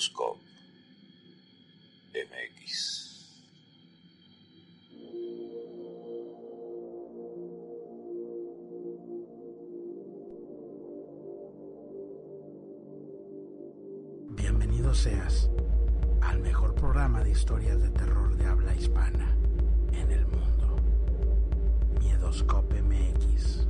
en Miedoscope MX. Bienvenido seas al mejor programa de historias de terror de habla hispana en el mundo. Miedoscope MX.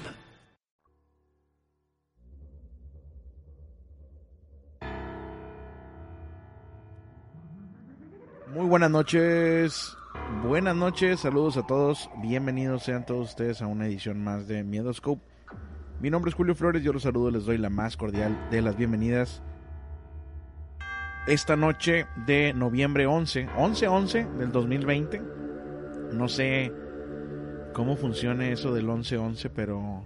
buenas noches. Buenas noches, saludos a todos. Bienvenidos sean todos ustedes a una edición más de Miedoscope. Mi nombre es Julio Flores, yo los saludo, les doy la más cordial de las bienvenidas. Esta noche de noviembre 11, 11-11 del 2020. No sé cómo funcione eso del 11-11, pero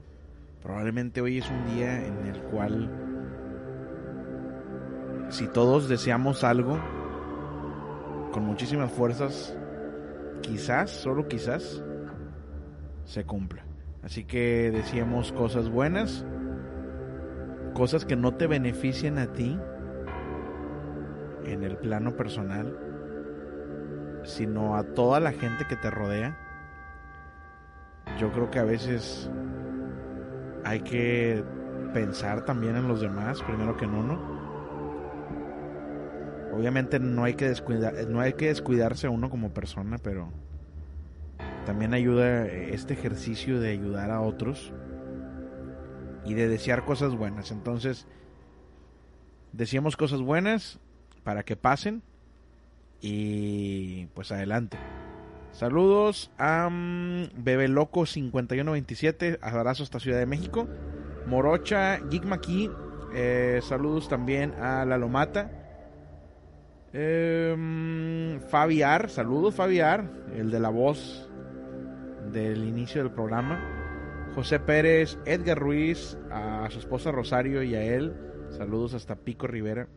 probablemente hoy es un día en el cual si todos deseamos algo, con muchísimas fuerzas, quizás, solo quizás, se cumpla. Así que decíamos cosas buenas, cosas que no te beneficien a ti en el plano personal, sino a toda la gente que te rodea. Yo creo que a veces hay que pensar también en los demás, primero que en uno. Obviamente no hay que descuidar, no hay que descuidarse a uno como persona, pero también ayuda este ejercicio de ayudar a otros y de desear cosas buenas. Entonces, deseamos cosas buenas para que pasen y pues adelante. Saludos a um, Bebe Loco 5127, abrazo hasta Ciudad de México. Morocha, Maki, eh, saludos también a La Lomata. Eh, Fabiar, saludos Fabiar, el de la voz del inicio del programa. José Pérez, Edgar Ruiz, a su esposa Rosario y a él. Saludos hasta Pico Rivera.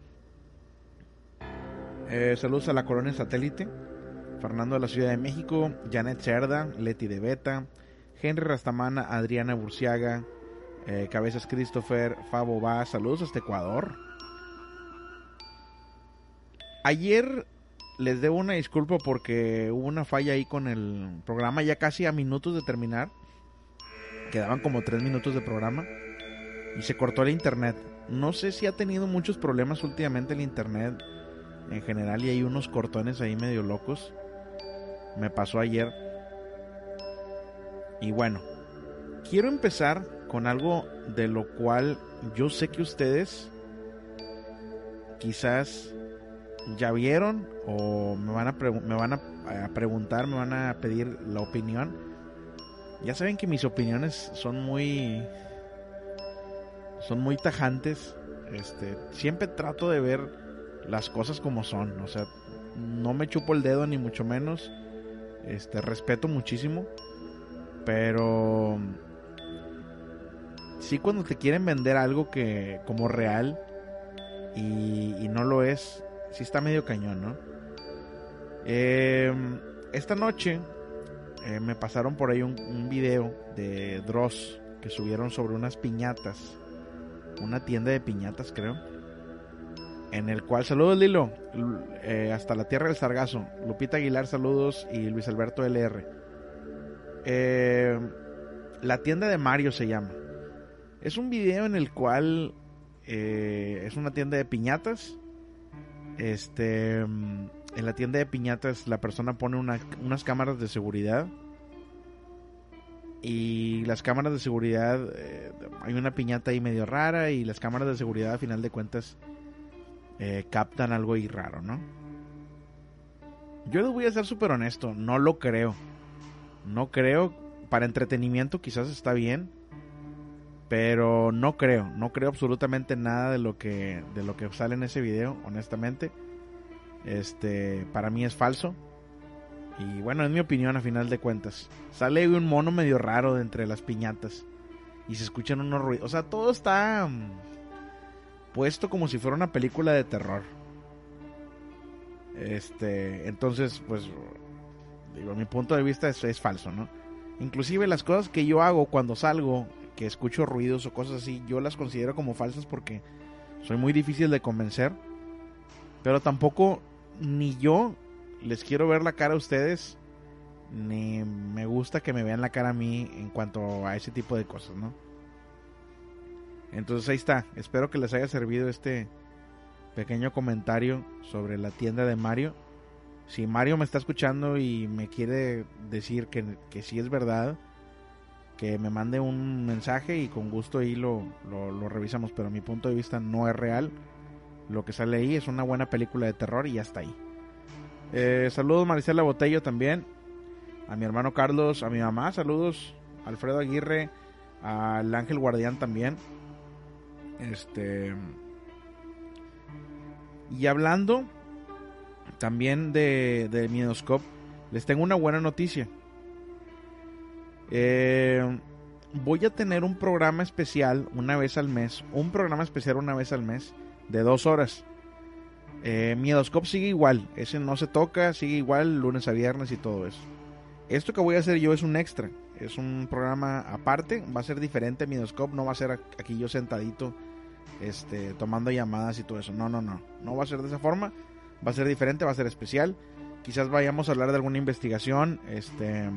Eh, saludos a la colonia satélite. Fernando de la Ciudad de México, Janet Cerda, Leti de Beta, Henry Rastamana, Adriana Burciaga, eh, Cabezas Christopher, Fabo Va, saludos hasta Ecuador. Ayer les debo una disculpa porque hubo una falla ahí con el programa, ya casi a minutos de terminar. Quedaban como tres minutos de programa y se cortó el internet. No sé si ha tenido muchos problemas últimamente el internet en general y hay unos cortones ahí medio locos me pasó ayer. Y bueno, quiero empezar con algo de lo cual yo sé que ustedes quizás ya vieron o me van a, me van a, preguntar, me van a pedir la opinión. Ya saben que mis opiniones son muy son muy tajantes. Este, siempre trato de ver las cosas como son, o sea, no me chupo el dedo ni mucho menos. Este, respeto muchísimo. Pero sí cuando te quieren vender algo que como real y, no lo es, sí está medio cañón, ¿no? Em, esta noche eh, me pasaron por ahí un, un, video de Dross que subieron sobre unas piñatas, una tienda de piñatas creo en el cual saludos Lilo, eh, hasta la tierra del Sargazo, Lupita Aguilar saludos y Luis Alberto LR. Eh, la tienda de Mario se llama. Es un video en el cual eh, es una tienda de piñatas. Este, en la tienda de piñatas la persona pone unas cámaras de seguridad. Y las cámaras de seguridad, hay una piñata ahí medio rara y las cámaras de seguridad a final de cuentas eh, captan algo ahí raro, ¿no? Yo les voy a ser súper honesto, no lo creo. No creo, para entretenimiento quizás está bien, pero no creo, no creo absolutamente nada de lo que de lo que sale en ese video, honestamente. Este, para mí es falso. Y bueno, es mi opinión a final de cuentas. Sale un mono medio raro de entre las piñatas y se escuchan unos ruidos, o sea, todo está mm, puesto como si fuera una película de terror. Este, entonces, pues, digo, mi punto de vista es, es falso, ¿no? Inclusive las cosas que yo hago cuando salgo, que escucho ruidos o cosas así, yo las considero como falsas porque soy muy difícil de convencer. Pero tampoco ni yo les quiero ver la cara a ustedes, ni me gusta que me vean la cara a mí en cuanto a ese tipo de cosas, ¿no? Entonces ahí está. Espero que les haya servido este pequeño comentario sobre la tienda de Mario. Si Mario me está escuchando y me quiere decir que, que sí es verdad, que me mande un mensaje y con gusto ahí lo, lo, revisamos. Pero mi punto de vista no es real. Lo que sale ahí es una buena película de terror y ya está ahí. Eh, saludos Maricela Botello también. A mi hermano Carlos, a mi mamá, saludos. Alfredo Aguirre, al Ángel Guardián también. Este. Y hablando también de, de les tengo una buena noticia. Eh, voy a tener un programa especial una vez al mes. Un programa especial una vez al mes de dos horas. Eh, Miedoscope sigue igual. Ese no se toca, sigue igual lunes a viernes y todo eso. Esto que voy a hacer yo es un extra. Es un programa aparte. Va a ser diferente. Miedoscope no va a ser aquí yo sentadito este, tomando llamadas y todo eso. No, no, no. No va a ser de esa forma. Va a ser diferente, va a ser especial. Quizás vayamos a hablar de alguna investigación. Este.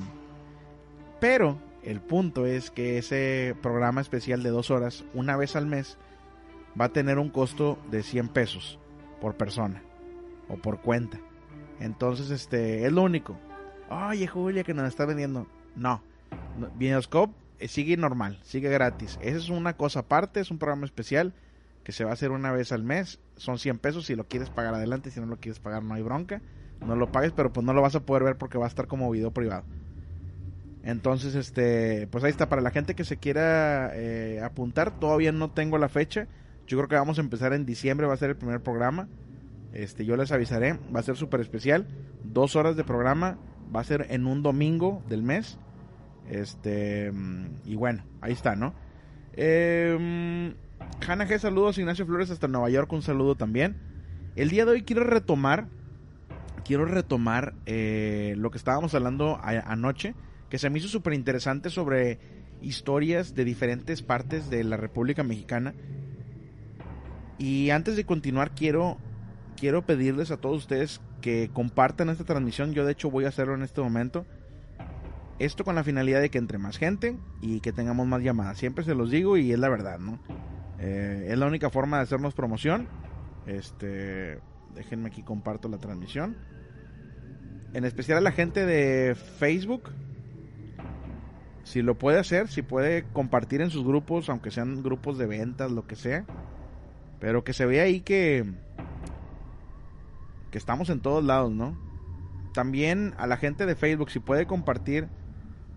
Pero el punto es que ese programa especial de dos horas, una vez al mes, va a tener un costo de 100 pesos por persona o por cuenta. Entonces, este, es lo único. Oye, Julia, que nos está vendiendo. No. Videoscope eh, sigue normal, sigue gratis. Esa es una cosa aparte, es un programa especial que se va a hacer una vez al mes. Son 100 pesos si lo quieres pagar adelante, si no lo quieres pagar no hay bronca. No lo pagues, pero pues no lo vas a poder ver porque va a estar como video privado. Entonces, este, pues ahí está, para la gente que se quiera eh, apuntar, todavía no tengo la fecha. Yo creo que vamos a empezar en diciembre, va a ser el primer programa. Este, yo les avisaré, va a ser súper especial. Dos horas de programa, va a ser en un domingo del mes. Este, y bueno, ahí está, ¿no? Eh, G, saludos. Ignacio Flores hasta Nueva York, un saludo también. El día de hoy quiero retomar, quiero retomar eh, lo que estábamos hablando anoche, que se me hizo súper interesante sobre historias de diferentes partes de la República Mexicana. Y antes de continuar, quiero, quiero pedirles a todos ustedes que compartan esta transmisión. Yo de hecho voy a hacerlo en este momento. Esto con la finalidad de que entre más gente y que tengamos más llamadas. Siempre se los digo y es la verdad, ¿no? Eh, es la única forma de hacernos promoción. Este, déjenme aquí comparto la transmisión. En especial a la gente de Facebook. Si lo puede hacer, si puede compartir en sus grupos, aunque sean grupos de ventas, lo que sea. Pero que se vea ahí que que estamos en todos lados, ¿no? También a la gente de Facebook, si puede compartir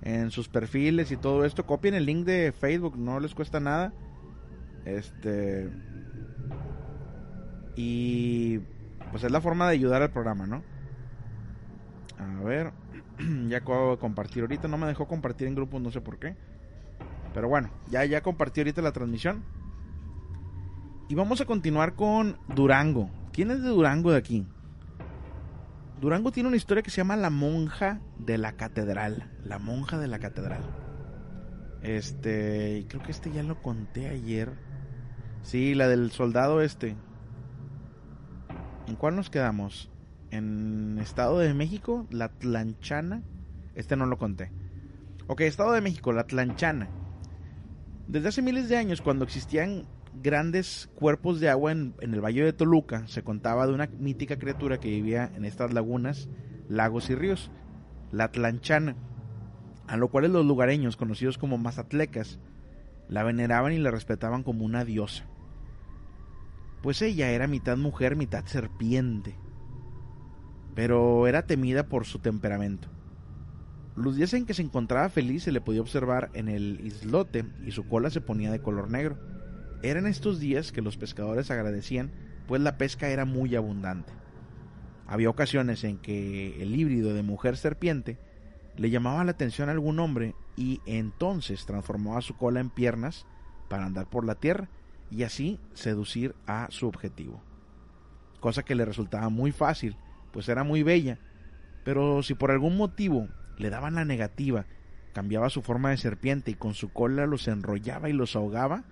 en sus perfiles y todo esto, copien el link de Facebook, no les cuesta nada este. Y. Pues es la forma de ayudar al programa, ¿no? A ver. ya acabo de compartir ahorita. No me dejó compartir en grupos, no sé por qué. Pero bueno, ya, ya compartí ahorita la transmisión. Y vamos a continuar con Durango. ¿Quién es de Durango de aquí? Durango tiene una historia que se llama La monja de la catedral. La monja de la catedral. Este, creo que este ya lo conté ayer. Sí, la del soldado este. ¿En cuál nos quedamos? En Estado de México, la Tlanchana. Este no lo conté. Ok, Estado de México, la Tlanchana. Desde hace miles de años, cuando existían grandes cuerpos de agua en, en, el Valle de Toluca, se contaba de una mítica criatura que vivía en estas lagunas, lagos y ríos, la Tlanchana, a lo cual los lugareños, conocidos como mazatlecas, la veneraban y la respetaban como una diosa pues ella era mitad mujer, mitad serpiente, pero era temida por su temperamento. Los días en que se encontraba feliz se le podía observar en el islote y su cola se ponía de color negro. Eran estos días que los pescadores agradecían, pues la pesca era muy abundante. Había ocasiones en que el híbrido de mujer serpiente le llamaba la atención a algún hombre y entonces transformaba su cola en piernas para andar por la tierra y así seducir a su objetivo. Cosa que le resultaba muy fácil, pues era muy bella, pero si por algún motivo le daban la negativa, cambiaba su forma de serpiente y con su cola los enrollaba y los ahogaba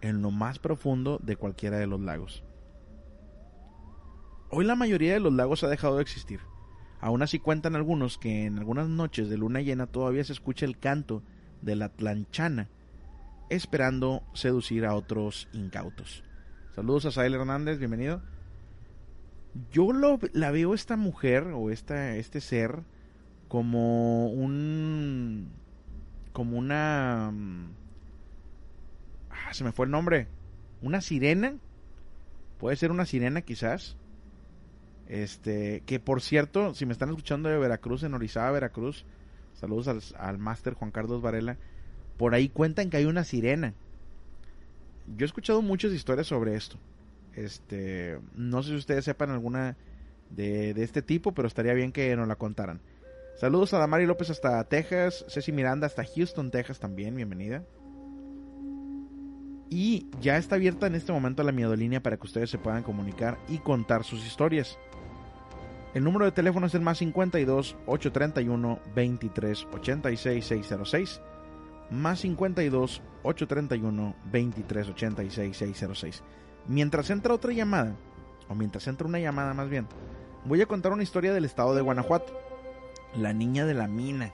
en lo más profundo de cualquiera de los lagos. Hoy la mayoría de los lagos ha dejado de existir. Aún así cuentan algunos que en algunas noches de luna llena todavía se escucha el canto de la tlanchana, esperando seducir a otros incautos. Saludos a Sael Hernández, bienvenido. Yo lo, la veo esta mujer o esta, este ser como un... como una... Mm, ah, se me fue el nombre. Una sirena. Puede ser una sirena quizás. Este, que por cierto, si me están escuchando de Veracruz, en Orizaba, Veracruz, saludos al, al máster Juan Carlos Varela por ahí cuentan que hay una sirena. Yo he escuchado muchas historias sobre esto. Este, no sé si ustedes sepan alguna de, este tipo, pero estaría bien que nos la contaran. Saludos a Damari López hasta Texas, Ceci Miranda hasta Houston, Texas también, bienvenida. Y ya está abierta en este momento la miedolínea para que ustedes se puedan comunicar y contar sus historias. El número de teléfono es el más 52 831 23 86 606 más 52 831 2386 606. Mientras entra otra llamada, o mientras entra una llamada más bien, voy a contar una historia del estado de Guanajuato. La niña de la mina.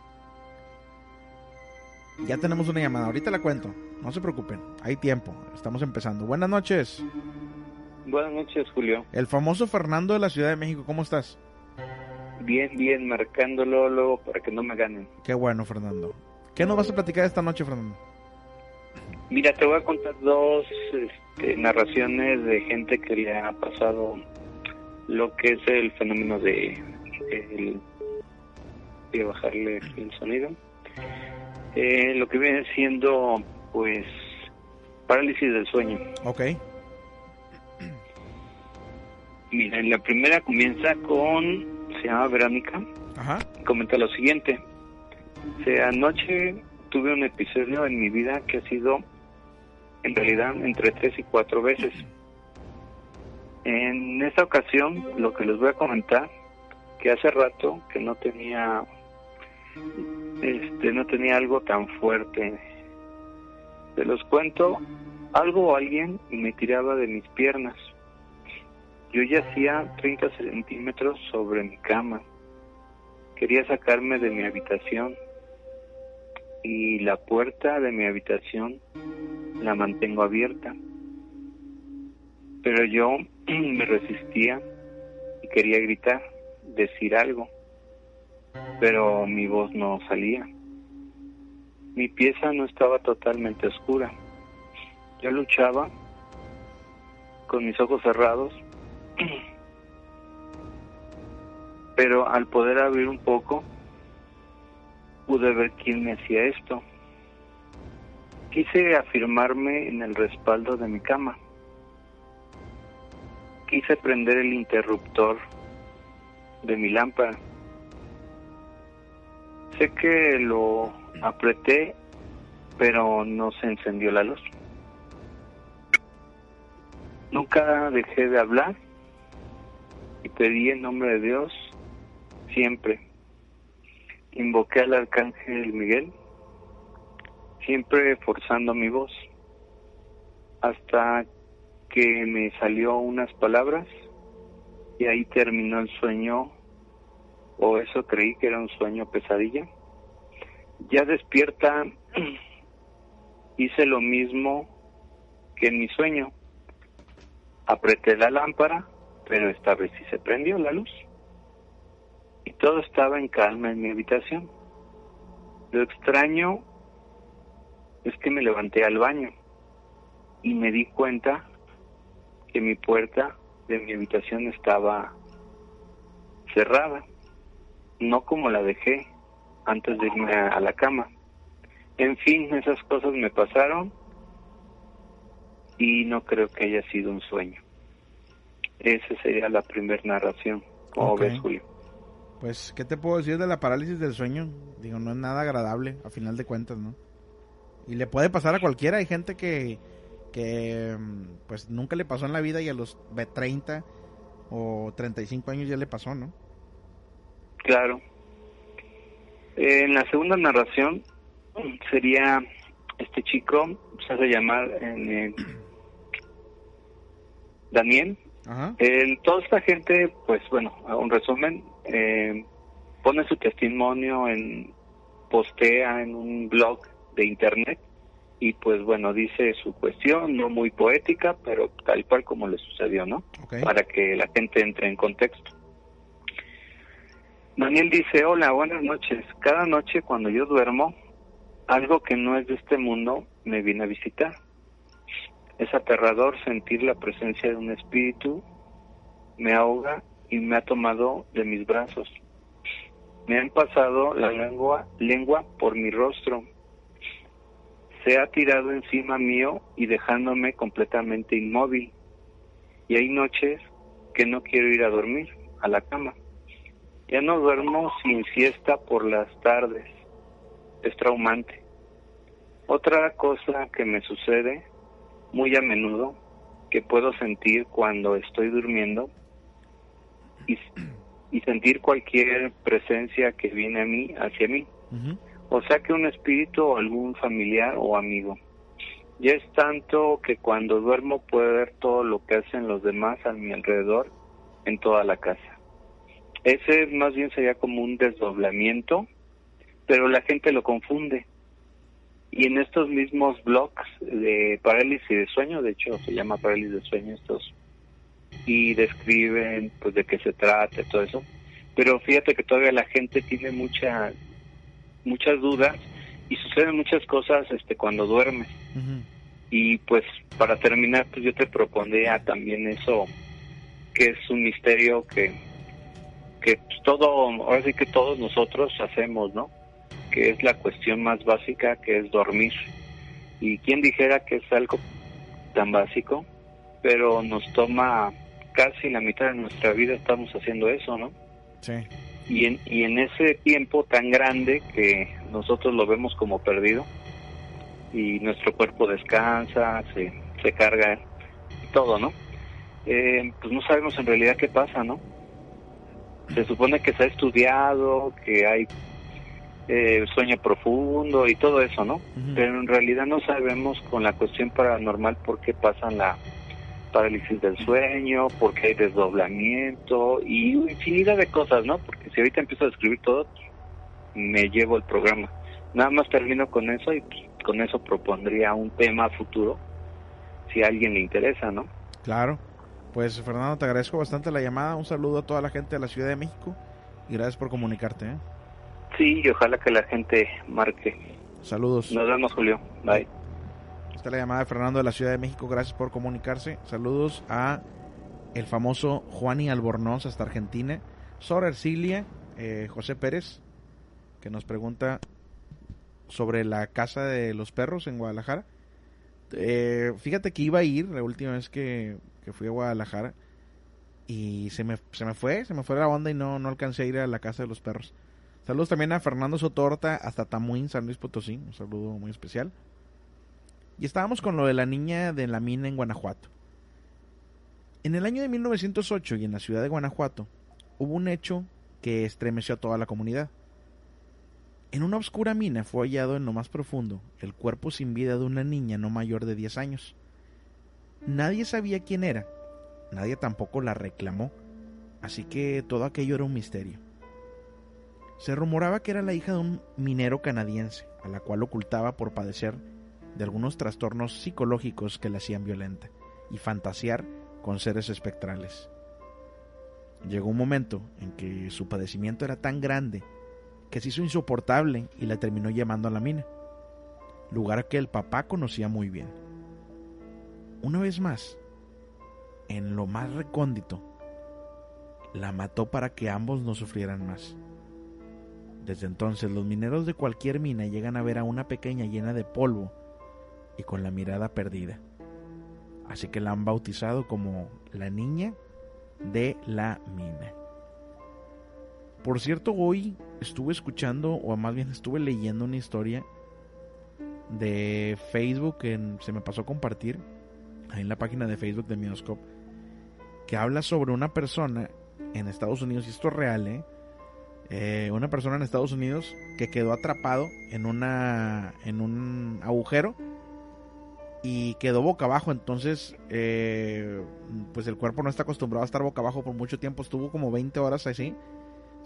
Ya tenemos una llamada, ahorita la cuento. No se preocupen, hay tiempo, estamos empezando. Buenas noches. Buenas noches, Julio. El famoso Fernando de la Ciudad de México, ¿cómo estás? Bien, bien, marcándolo luego para que no me ganen. Qué bueno, Fernando. ¿Qué nos vas a platicar esta noche, Fernando? Mira, te voy a contar dos este, narraciones de gente que le ha pasado lo que es el fenómeno de... El, voy a bajarle el sonido. Eh, lo que viene siendo, pues, parálisis del sueño. Ok. Mira, la primera comienza con, se llama Verónica, Ajá. comenta lo siguiente. O sea, anoche tuve un episodio en mi vida que ha sido, en realidad, entre tres y cuatro veces. En esta ocasión, lo que les voy a comentar, que hace rato que no tenía, este, no tenía algo tan fuerte. Se los cuento, algo o alguien me tiraba de mis piernas. Yo yacía 30 centímetros sobre mi cama. Quería sacarme de mi habitación y la puerta de mi habitación la mantengo abierta. Pero yo me resistía y quería gritar, decir algo, pero mi voz no salía. Mi pieza no estaba totalmente oscura. Yo luchaba con mis ojos cerrados, pero al poder abrir un poco, pude ver quién me hacía esto. Quise afirmarme en el respaldo de mi cama. Quise prender el interruptor de mi lámpara. Sé que lo apreté, pero no se encendió la luz. Nunca dejé de hablar y pedí en nombre de Dios siempre. Invoqué al arcángel Miguel, siempre forzando mi voz, hasta que me salió unas palabras y ahí terminó el sueño, o eso creí que era un sueño pesadilla. Ya despierta, hice lo mismo que en mi sueño. Apreté la lámpara, pero esta vez sí se prendió la luz. Y todo estaba en calma en mi habitación. Lo extraño es que me levanté al baño y me di cuenta que mi puerta de mi habitación estaba cerrada, no como la dejé antes de irme a, la cama. En fin, esas cosas me pasaron y no creo que haya sido un sueño. Esa sería la primera narración. ¿Cómo ves, Julio? Pues, ¿qué te puedo decir de la parálisis del sueño? Digo, no es nada agradable, a final de cuentas, ¿no? Y le puede pasar a cualquiera. Hay gente que, que mm, pues, nunca le pasó en la vida y a los ve- 30 o 35 años ya le pasó, ¿no? Claro. Eh, en la segunda narración sería este chico, se hace llamar eh, Daniel. Ajá. Eh, toda esta gente, pues bueno, a un resumen, eh, pone su testimonio en, postea en un blog de internet y pues bueno, dice su cuestión, no muy poética, pero tal cual como le sucedió, ¿no? Para que la gente entre en contexto. Daniel dice, hola, buenas noches. Cada noche cuando yo duermo, algo que no es de este mundo me viene a visitar. Es aterrador sentir la presencia de un espíritu, me ahoga y me ha tomado de mis brazos. Me han pasado la lengua, lengua por mi rostro. Se ha tirado encima mío y dejándome completamente inmóvil. Y hay noches que no quiero ir a dormir, a la cama. Ya no duermo sin siesta por las tardes. Es traumante. Otra cosa que me sucede muy a menudo, que puedo sentir cuando estoy durmiendo y, sentir cualquier presencia que viene a mí, hacia mí. O sea que un espíritu o algún familiar o amigo. Ya es tanto que cuando duermo puedo ver todo lo que hacen los demás a mi alrededor en toda la casa. Ese más bien sería como un desdoblamiento, pero la gente lo confunde. Y en estos mismos blogs de parálisis de sueño, de hecho se llama parálisis de sueño estos, y describen pues de qué se trata y todo eso. Pero fíjate que todavía la gente tiene mucha, muchas dudas y suceden muchas cosas este cuando duermes. Y pues para terminar, pues yo te propondría también eso, que es un misterio que, que pues, todo, ahora sí que todos nosotros hacemos, ¿no? Que es la cuestión más básica, que es dormir. Y quien dijera que es algo tan básico, pero nos toma casi la mitad de nuestra vida estamos haciendo eso, ¿no? Sí. Y en, y en ese tiempo tan grande que nosotros lo vemos como perdido y nuestro cuerpo descansa, se, se carga todo, ¿no? Eh, pues no sabemos en realidad qué pasa, ¿no? Se supone que se ha estudiado, que hay eh, sueño profundo y todo eso, ¿no? Pero en realidad no sabemos con la cuestión paranormal por qué pasan la parálisis del sueño, por qué hay desdoblamiento y infinidad de cosas, ¿no? Porque si ahorita empiezo a describir todo, me llevo el programa. Nada más termino con eso y con eso propondría un tema futuro si a alguien le interesa, ¿no? Claro. Pues Fernando, te agradezco bastante la llamada. Un saludo a toda la gente de la Ciudad de México y gracias por comunicarte. ¿eh? Sí, y ojalá que la gente marque. Saludos. Nos vemos, Julio. Bye. Esta es la llamada de Fernando de la Ciudad de México. Gracias por comunicarse. Saludos a el famoso Juani Albornoz hasta Argentina. Sor Ercilia, eh, José Pérez, que nos pregunta sobre la casa de los perros en Guadalajara. Eh, fíjate que iba a ir la última vez que, que fui a Guadalajara y se me, se me fue, se me fue la onda y no, no alcancé a ir a la casa de los perros. Saludos también a Fernando Sotorta hasta Tamuín, San Luis Potosí, un saludo muy especial. Y estábamos con lo de la niña de la mina en Guanajuato. En el año de 1908 y en la ciudad de Guanajuato hubo un hecho que estremeció a toda la comunidad. En una oscura mina fue hallado en lo más profundo el cuerpo sin vida de una niña no mayor de 10 años. Nadie sabía quién era, nadie tampoco la reclamó, así que todo aquello era un misterio. Se rumoraba que era la hija de un minero canadiense, a la cual ocultaba por padecer de algunos trastornos psicológicos que la hacían violenta y fantasear con seres espectrales. Llegó un momento en que su padecimiento era tan grande que se hizo insoportable y la terminó llamando a la mina, lugar que el papá conocía muy bien. Una vez más, en lo más recóndito, la mató para que ambos no sufrieran más. Desde entonces los mineros de cualquier mina llegan a ver a una pequeña llena de polvo y con la mirada perdida. Así que la han bautizado como la niña de la mina. Por cierto, hoy estuve escuchando, o más bien estuve leyendo una historia de Facebook que se me pasó a compartir ahí en la página de Facebook de Minoscope que habla sobre una persona en Estados Unidos, y esto es real, ¿eh? ¿eh? una persona en Estados Unidos que quedó atrapado en una en un agujero y quedó boca abajo entonces eh, pues el cuerpo no está acostumbrado a estar boca abajo por mucho tiempo estuvo como 20 horas así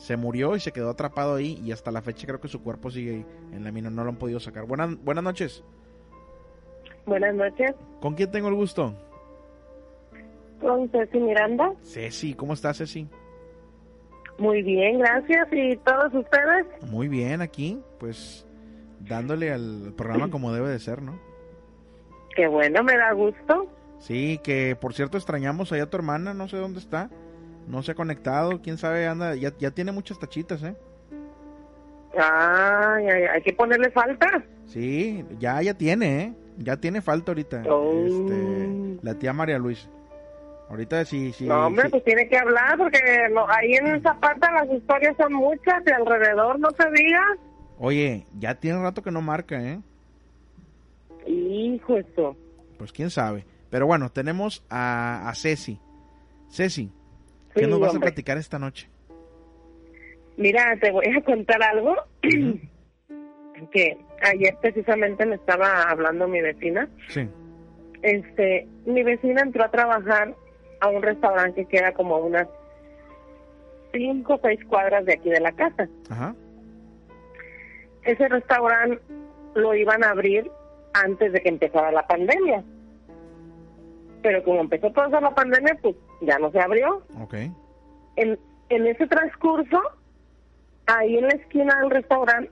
se murió y se quedó atrapado ahí y hasta la fecha creo que su cuerpo sigue ahí en la mina, no lo han podido sacar. Buenas, buenas noches. Buenas noches. ¿Con quién tengo el gusto? Con Ceci Miranda. Ceci, ¿cómo estás Ceci? Muy bien, gracias. ¿Y todos ustedes? Muy bien, aquí, pues dándole al programa como debe de ser, ¿no? Qué bueno, me da gusto. Sí, que por cierto extrañamos allá a tu hermana, no sé dónde está. No se ha conectado, quién sabe, anda, ya, ya tiene muchas tachitas, ¿eh? Ay, hay que ponerle falta. Sí, ya, ya tiene, ¿eh? Ya tiene falta ahorita. Oh. Este, la tía María Luisa. Ahorita sí, sí. No, hombre, sí. pues tiene que hablar porque ahí en Zapata las historias son muchas y alrededor no se diga. Oye, ya tiene rato que no marca, ¿eh? Hijo esto. Pues quién sabe. Pero bueno, tenemos a, a Ceci. Ceci, ¿qué Sí, nos vas a platicar esta noche? Mira, te voy a contar algo que ayer precisamente me estaba hablando mi vecina. Sí. Este, mi vecina entró a trabajar a un restaurante que queda como unas cinco o seis cuadras de aquí de la casa. Ajá. Ese restaurante lo iban a abrir antes de que empezara la pandemia. Pero como empezó toda la pandemia, pues ya no se abrió. Ok. En, en ese transcurso, ahí en la esquina del restaurante,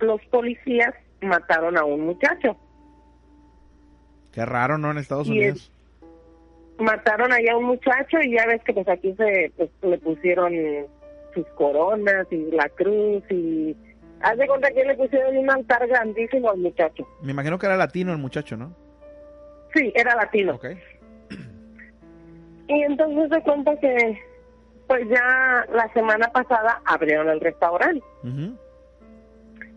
los policías mataron a un muchacho. Qué raro, ¿no? En Estados Y Unidos. Mataron allá a un muchacho y ya ves que pues aquí se pues, le pusieron sus coronas y la cruz y haz de cuenta que le pusieron un altar grandísimo al muchacho. Me imagino que era latino el muchacho, ¿no? Sí, era latino. Ok. Y entonces se cuenta que pues ya la semana pasada abrieron el restaurante.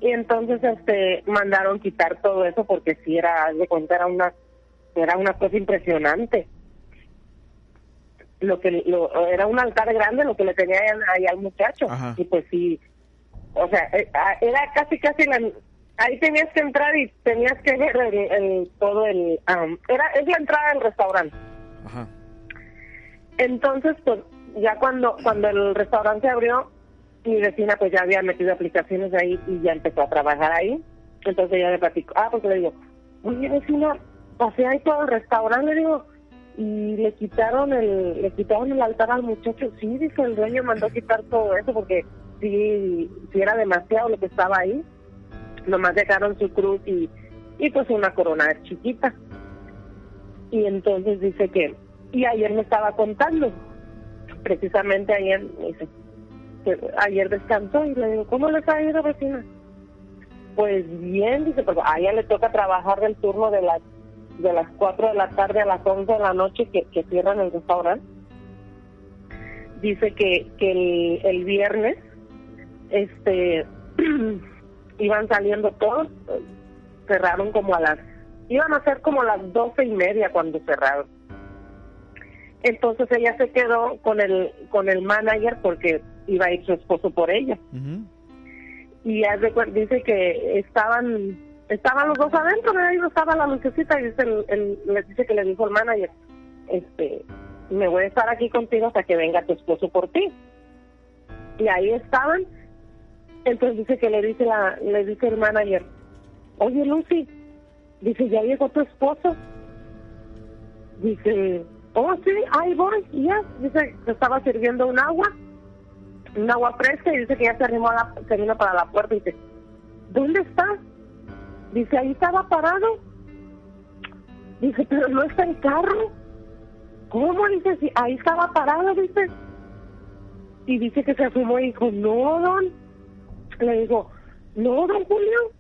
Y entonces este mandaron quitar todo eso porque sí era haz de cuenta era una era una cosa impresionante lo que lo, era un altar grande lo que le tenía ahí al muchacho Ajá. y pues sí o sea eh, ah, era casi casi la ahí tenías que entrar y tenías que ver el, el- todo el am, era es la entrada del restaurante Ajá. entonces, pues ya cuando cuando el restaurante se abrió, mi vecina pues ya había metido aplicaciones ahí y ya empezó a trabajar ahí. Entonces ella le platicó, ah, porque le digo, oye vecina, pasé ahí todo el restaurante, le digo, y le quitaron el le quitaron el altar al muchacho. Sí, dice el dueño mandó quitar todo eso porque sí, sí era demasiado lo que estaba ahí. Nomás dejaron su cruz y, y pues una corona chiquita. Y entonces dice que, y ayer me estaba contando, precisamente ayer, dice, que ayer descansó y le digo, ¿cómo le ha ido vecina? Pues bien, dice, porque a ella le toca trabajar del turno de las de las 4 de la tarde a las 11 de la noche que, cierran el restaurante. Dice que, que el viernes este iban saliendo todos, cerraron como a las, iban a ser como las doce y media cuando cerraron. Entonces ella se quedó con el con el manager porque iba a ir su esposo por ella. Y haz de cuen- dice que estaban estaban los dos adentro de ahí no estaba la lucecita y dice el, el- le dice que le dijo el manager este me voy a estar aquí contigo hasta que venga tu esposo por ti y ahí estaban entonces dice que le dice la le dice el manager oye Lucy dice ya llegó tu esposo dice oh sí ahí voy y ya dice que estaba sirviendo un agua un agua fresca y dice que ya se arrimó a la, se vino para la puerta y dice, ¿dónde está? Dice, ahí estaba parado. Dice, pero no está el carro. ¿Cómo? Dice, ahí estaba parado, dice. Y dice que se fumó y dijo, no, don. Le digo, no, don Julio,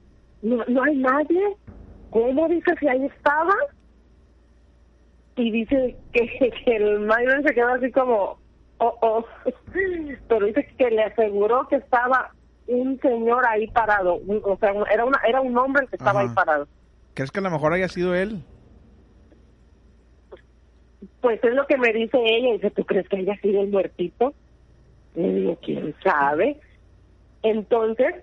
no, no hay nadie. ¿Cómo? Dice, si ahí estaba. Y dice que, que el mayor se quedó así como, oh, oh. Pero dice que le aseguró que estaba un señor ahí parado. O sea, era, una, era un hombre que estaba Ajá. ahí parado. ¿Crees que a lo mejor haya sido él? Pues es lo que me dice ella. Dice, ¿tú crees que haya sido el muertito? Le digo, ¿quién sabe? Entonces,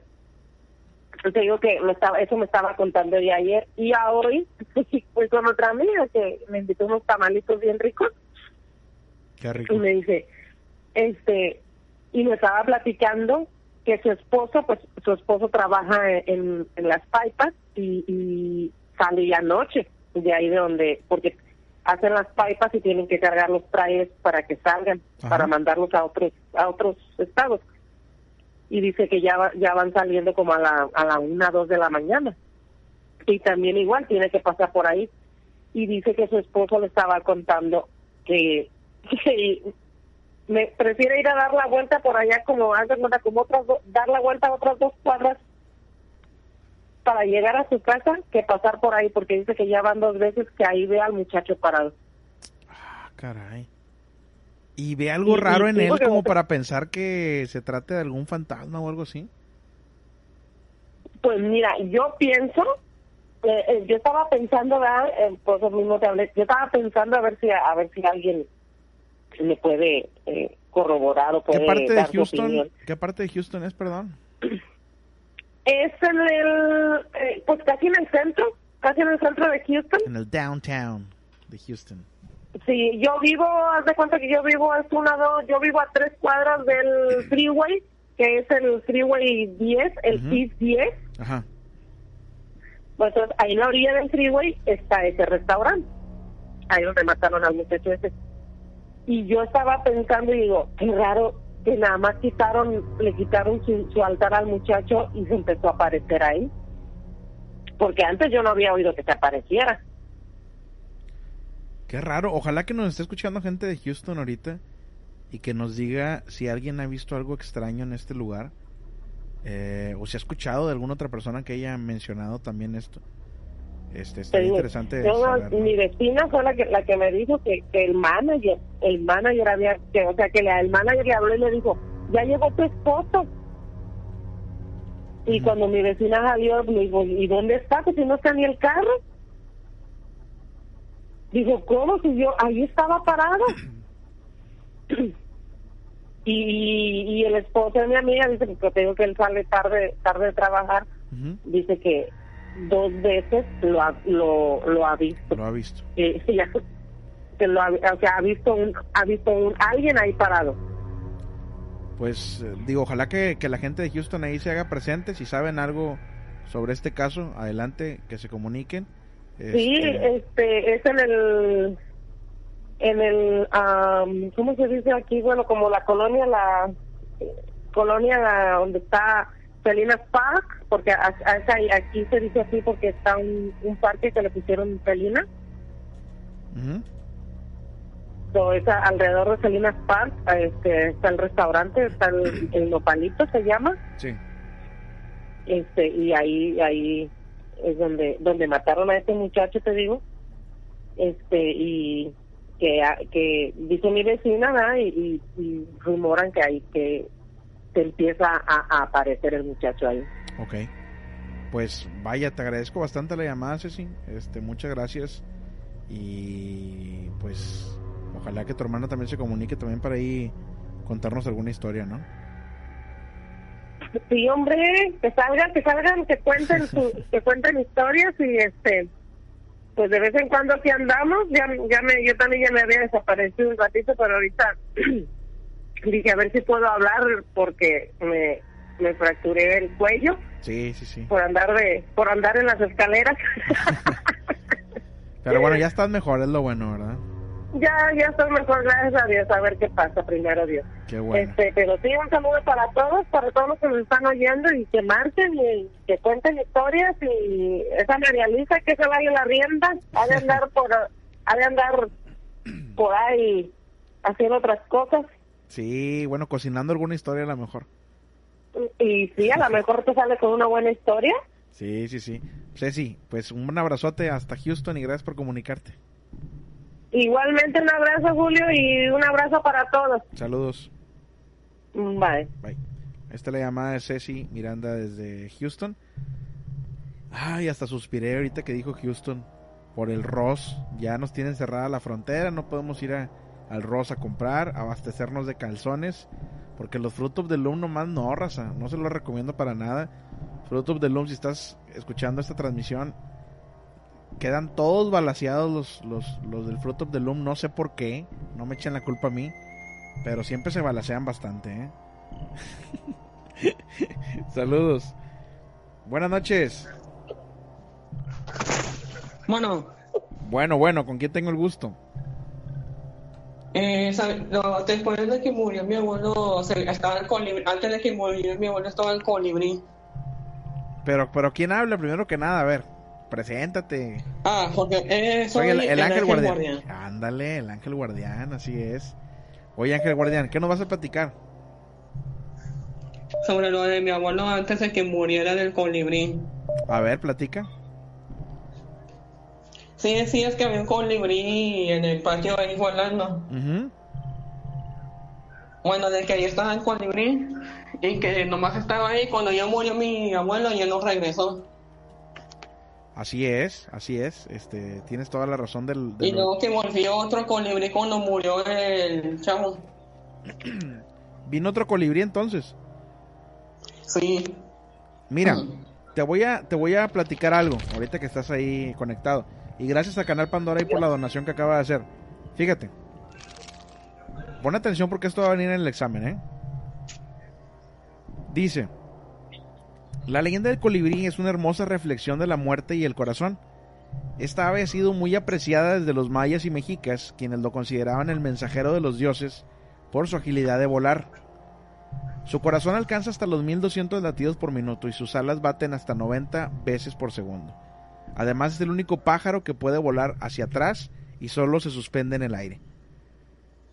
te digo que me estaba, eso me estaba contando de ayer. Y a hoy, pues con otra amiga que me invitó unos tamalitos bien ricos. Qué rico. y me dice, este, y me estaba platicando que su esposo, pues su esposo trabaja en, en las pipas y, y sale ya anoche de ahí de donde, porque hacen las pipas y tienen que cargar los trailers para que salgan, Ajá. para mandarlos a otros, a otros estados. Y dice que ya, ya van saliendo como a la, a la una, dos de la mañana. Y también igual tiene que pasar por ahí. Y dice que su esposo le estaba contando que, me prefiere ir a dar la vuelta por allá como como otras do- dar la vuelta a otras dos cuadras para llegar a su casa que pasar por ahí porque dice que ya van dos veces que ahí ve al muchacho parado. Ah, caray. ¿Y ve algo Y- y raro en él como para pensar que se trate de algún fantasma o algo así? Pues mira, yo pienso, eh, eh, yo estaba pensando, ¿verdad? Eh, por eso mismo te hablé, yo estaba pensando a ver si a ver si alguien me puede corroborar o puede ¿Qué parte de su Houston? opinión. ¿Qué parte de Houston es, perdón? Es en el, pues casi en el centro, casi en el centro de Houston. En el downtown de Houston. Sí, yo vivo, haz de cuenta que yo vivo, es una, dos, yo vivo a tres cuadras del freeway, que es el freeway 10, el Ujú. PIS 10. Ajá. Pues entonces, ahí en la orilla del freeway está ese restaurante, ahí donde mataron al muchacho ese. Y yo estaba pensando y digo, qué raro que nada más quitaron, le quitaron su, su altar al muchacho y se empezó a aparecer ahí. porque antes yo no había oído que se apareciera. Qué raro. Ojalá que nos esté escuchando gente de Houston ahorita y que nos diga si alguien ha visto algo extraño en este lugar eh, o si ha escuchado de alguna otra persona que haya mencionado también esto. Este, está interesante. Mi vecina fue la que, la que me dijo que, el manager, el manager había, que, o sea, que el manager le habló y le dijo, ya llegó tu esposo. Y cuando mi vecina salió, me dijo, ¿y dónde está? Pues si no está ni el carro. Dijo, ¿cómo? Si yo ahí estaba parado. y, y el esposo de mi amiga dice que tengo que él sale tarde tarde de trabajar. Dice que dos veces lo ha, lo, lo ha visto. Lo ha visto. Eh, sí, que lo ha, o sea, ha visto un, ha visto un, alguien ahí parado. Pues eh, digo, ojalá que, que la gente de Houston ahí se haga presente. Si saben algo sobre este caso, adelante, que se comuniquen. Sí, este, este es en el en el um, ¿cómo se dice aquí? Bueno, como la colonia la colonia donde está Felinas Park, porque aquí se dice así porque está un, parque que le pusieron Felina. alrededor de Felinas Park este, está el restaurante, está el, el Nopalito, se llama. Sí. Este, y ahí, ahí es donde donde mataron a este muchacho te digo este y que que dice mi vecina y, rumoran que hay que se empieza a, aparecer el muchacho ahí. Ok. pues vaya te agradezco bastante la llamada Ceci. Este muchas gracias. Y pues ojalá que tu hermano también se comunique también para ahí contarnos alguna historia no Sí, hombre, que salgan, que salgan, que cuenten su, que cuenten historias y este pues de vez en cuando aquí andamos, ya ya me yo también ya me había desaparecido un ratito, pero ahorita dije a ver si puedo hablar porque me me fracturé el cuello. Sí, sí, sí. Por andar de por andar en las escaleras. pero bueno, ya estás mejor, es lo bueno, ¿verdad? Ya, ya estoy mejor, gracias a Dios, a ver qué pasa, primero Dios. Qué bueno. Este, pero sí, un saludo para todos, para todos los que nos están oyendo y que marchen y que cuenten historias y esa María Luisa que se vaya la rienda, ha de andar por, ha de andar por ahí haciendo otras cosas. Sí, bueno, cocinando alguna historia a lo mejor. Y sí, a lo mejor te sale con una buena historia. Sí, sí, sí. Ceci, pues un abrazote hasta Houston y gracias por comunicarte. Igualmente un abrazo, Julio, y un abrazo para todos. Saludos. Bye. Bye. Esta es la llamada de Ceci Miranda desde Houston. Ay, hasta suspiré ahorita que dijo Houston por el Ross. Ya nos tienen cerrada la frontera, no podemos ir al Ross a comprar, abastecernos de calzones, porque los Fruit of the Loom nomás no, raza. No se lo recomiendo para nada. Fruit of the Loom, si estás escuchando esta transmisión, quedan todos balaseados los, los, los del Fruit of the Loom, no sé por qué, no me echen la culpa a mí, pero siempre se balasean bastante, ¿eh? Saludos. Buenas noches. Bueno. Bueno, bueno, ¿con quién tengo el gusto? Eh, después de que murió mi abuelo, estaba en colibrí, antes de que murió mi abuelo estaba en colibrí. Pero, pero ¿quién habla primero que nada? A ver. Preséntate. Ah, porque eh, soy, el, ángel, guardián. Ándale, el ángel guardián, así es. Oye, ángel guardián, ¿qué nos vas a platicar? Sobre lo de mi abuelo antes de que muriera del colibrí. A ver, platica. Sí, sí, es que había un colibrí en el patio ahí volando. Bueno, de que ahí estaba el colibrí y que nomás estaba ahí cuando ya murió mi abuelo y él no regresó. Así es, así es. Este, tienes toda la razón del. y luego que volvió otro colibrí cuando murió el chavo. ¿Vino otro colibrí entonces? Sí. Mira, te voy a te voy a platicar algo ahorita que estás ahí conectado. Y gracias a Canal Pandora y por la donación que acaba de hacer. Fíjate. Pon atención porque esto va a venir en el examen, ¿eh? Dice, la leyenda del colibrí es una hermosa reflexión de la muerte y el corazón. Esta ave ha sido muy apreciada desde los mayas y mexicas, quienes lo consideraban el mensajero de los dioses por su agilidad de volar. Su corazón alcanza hasta los 1200 latidos por minuto y sus alas baten hasta 90 veces por segundo. Además es el único pájaro que puede volar hacia atrás y solo se suspende en el aire.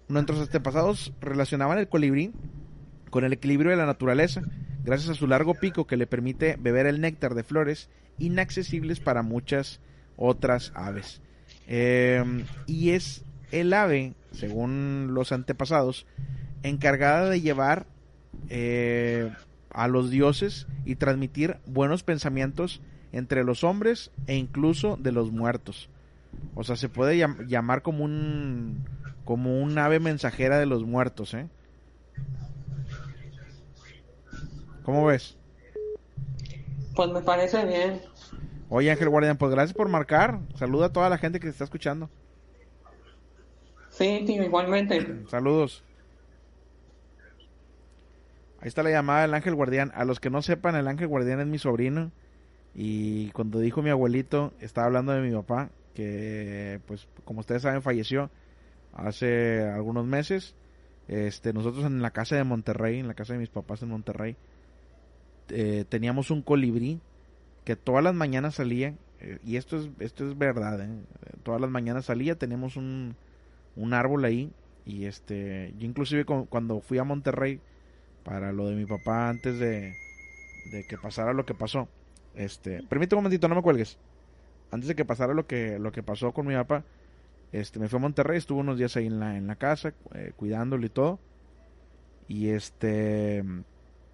Nuestros antepasados relacionaban el colibrí con el equilibrio de la naturaleza, gracias a su largo pico que le permite beber el néctar de flores inaccesibles para muchas otras aves. Eh, y es el ave, según los antepasados, encargada de llevar eh, a los dioses y transmitir buenos pensamientos entre los hombres e incluso de los muertos. O sea, se puede llamar como un como un ave mensajera de los muertos, ¿eh? ¿Cómo ves? Pues me parece bien. Oye, Ángel Guardián, pues gracias por marcar. Saluda a toda la gente que te está escuchando. Sí, tío, igualmente. Saludos. Ahí está la llamada del Ángel Guardián. A los que no sepan, el Ángel Guardián es mi sobrino. Y cuando dijo mi abuelito, estaba hablando de mi papá, que pues como ustedes saben falleció hace algunos meses. Este, nosotros en la casa de Monterrey, en la casa de mis papás en Monterrey, eh, teníamos un colibrí que todas las mañanas salía, eh, y esto es, esto es verdad, ¿eh? todas las mañanas salía, teníamos un, un árbol ahí, y este, yo inclusive cuando fui a Monterrey para lo de mi papá antes de, de que pasara lo que pasó, este, permíteme un momentito, no me cuelgues, antes de que pasara lo que, lo que pasó con mi papá, este, me fui a Monterrey, estuve unos días ahí en la, en la casa, eh, cuidándolo y todo, y este,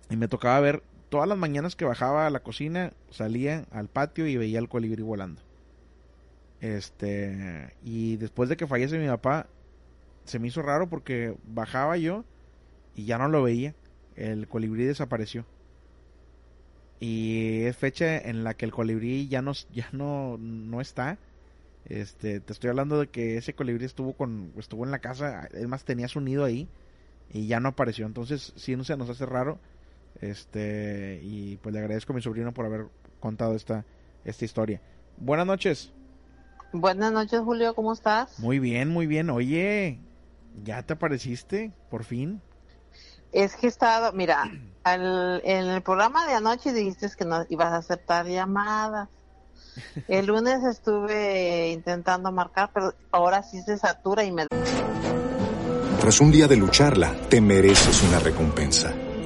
y me tocaba ver todas las mañanas que bajaba a la cocina, salía al patio y veía el colibrí volando. Este, y después de que fallece mi papá, se me hizo raro porque bajaba yo y ya no lo veía. El colibrí desapareció. Y es fecha en la que el colibrí ya no, ya no, no está. Este, te estoy hablando de que ese colibrí estuvo con, estuvo en la casa, es más tenía su nido ahí y ya no apareció. Entonces, sí no se nos hace raro este, y pues le agradezco a mi sobrino por haber contado esta, esta historia. Buenas noches. Buenas noches, Julio, ¿cómo estás? Muy bien, muy bien. Oye, ¿ya te apareciste? Por fin. Es que estaba, mira, al, en el programa de anoche dijiste que no ibas a aceptar llamadas. El lunes estuve intentando marcar, pero ahora sí se satura y me... Tras un día de lucharla, te mereces una recompensa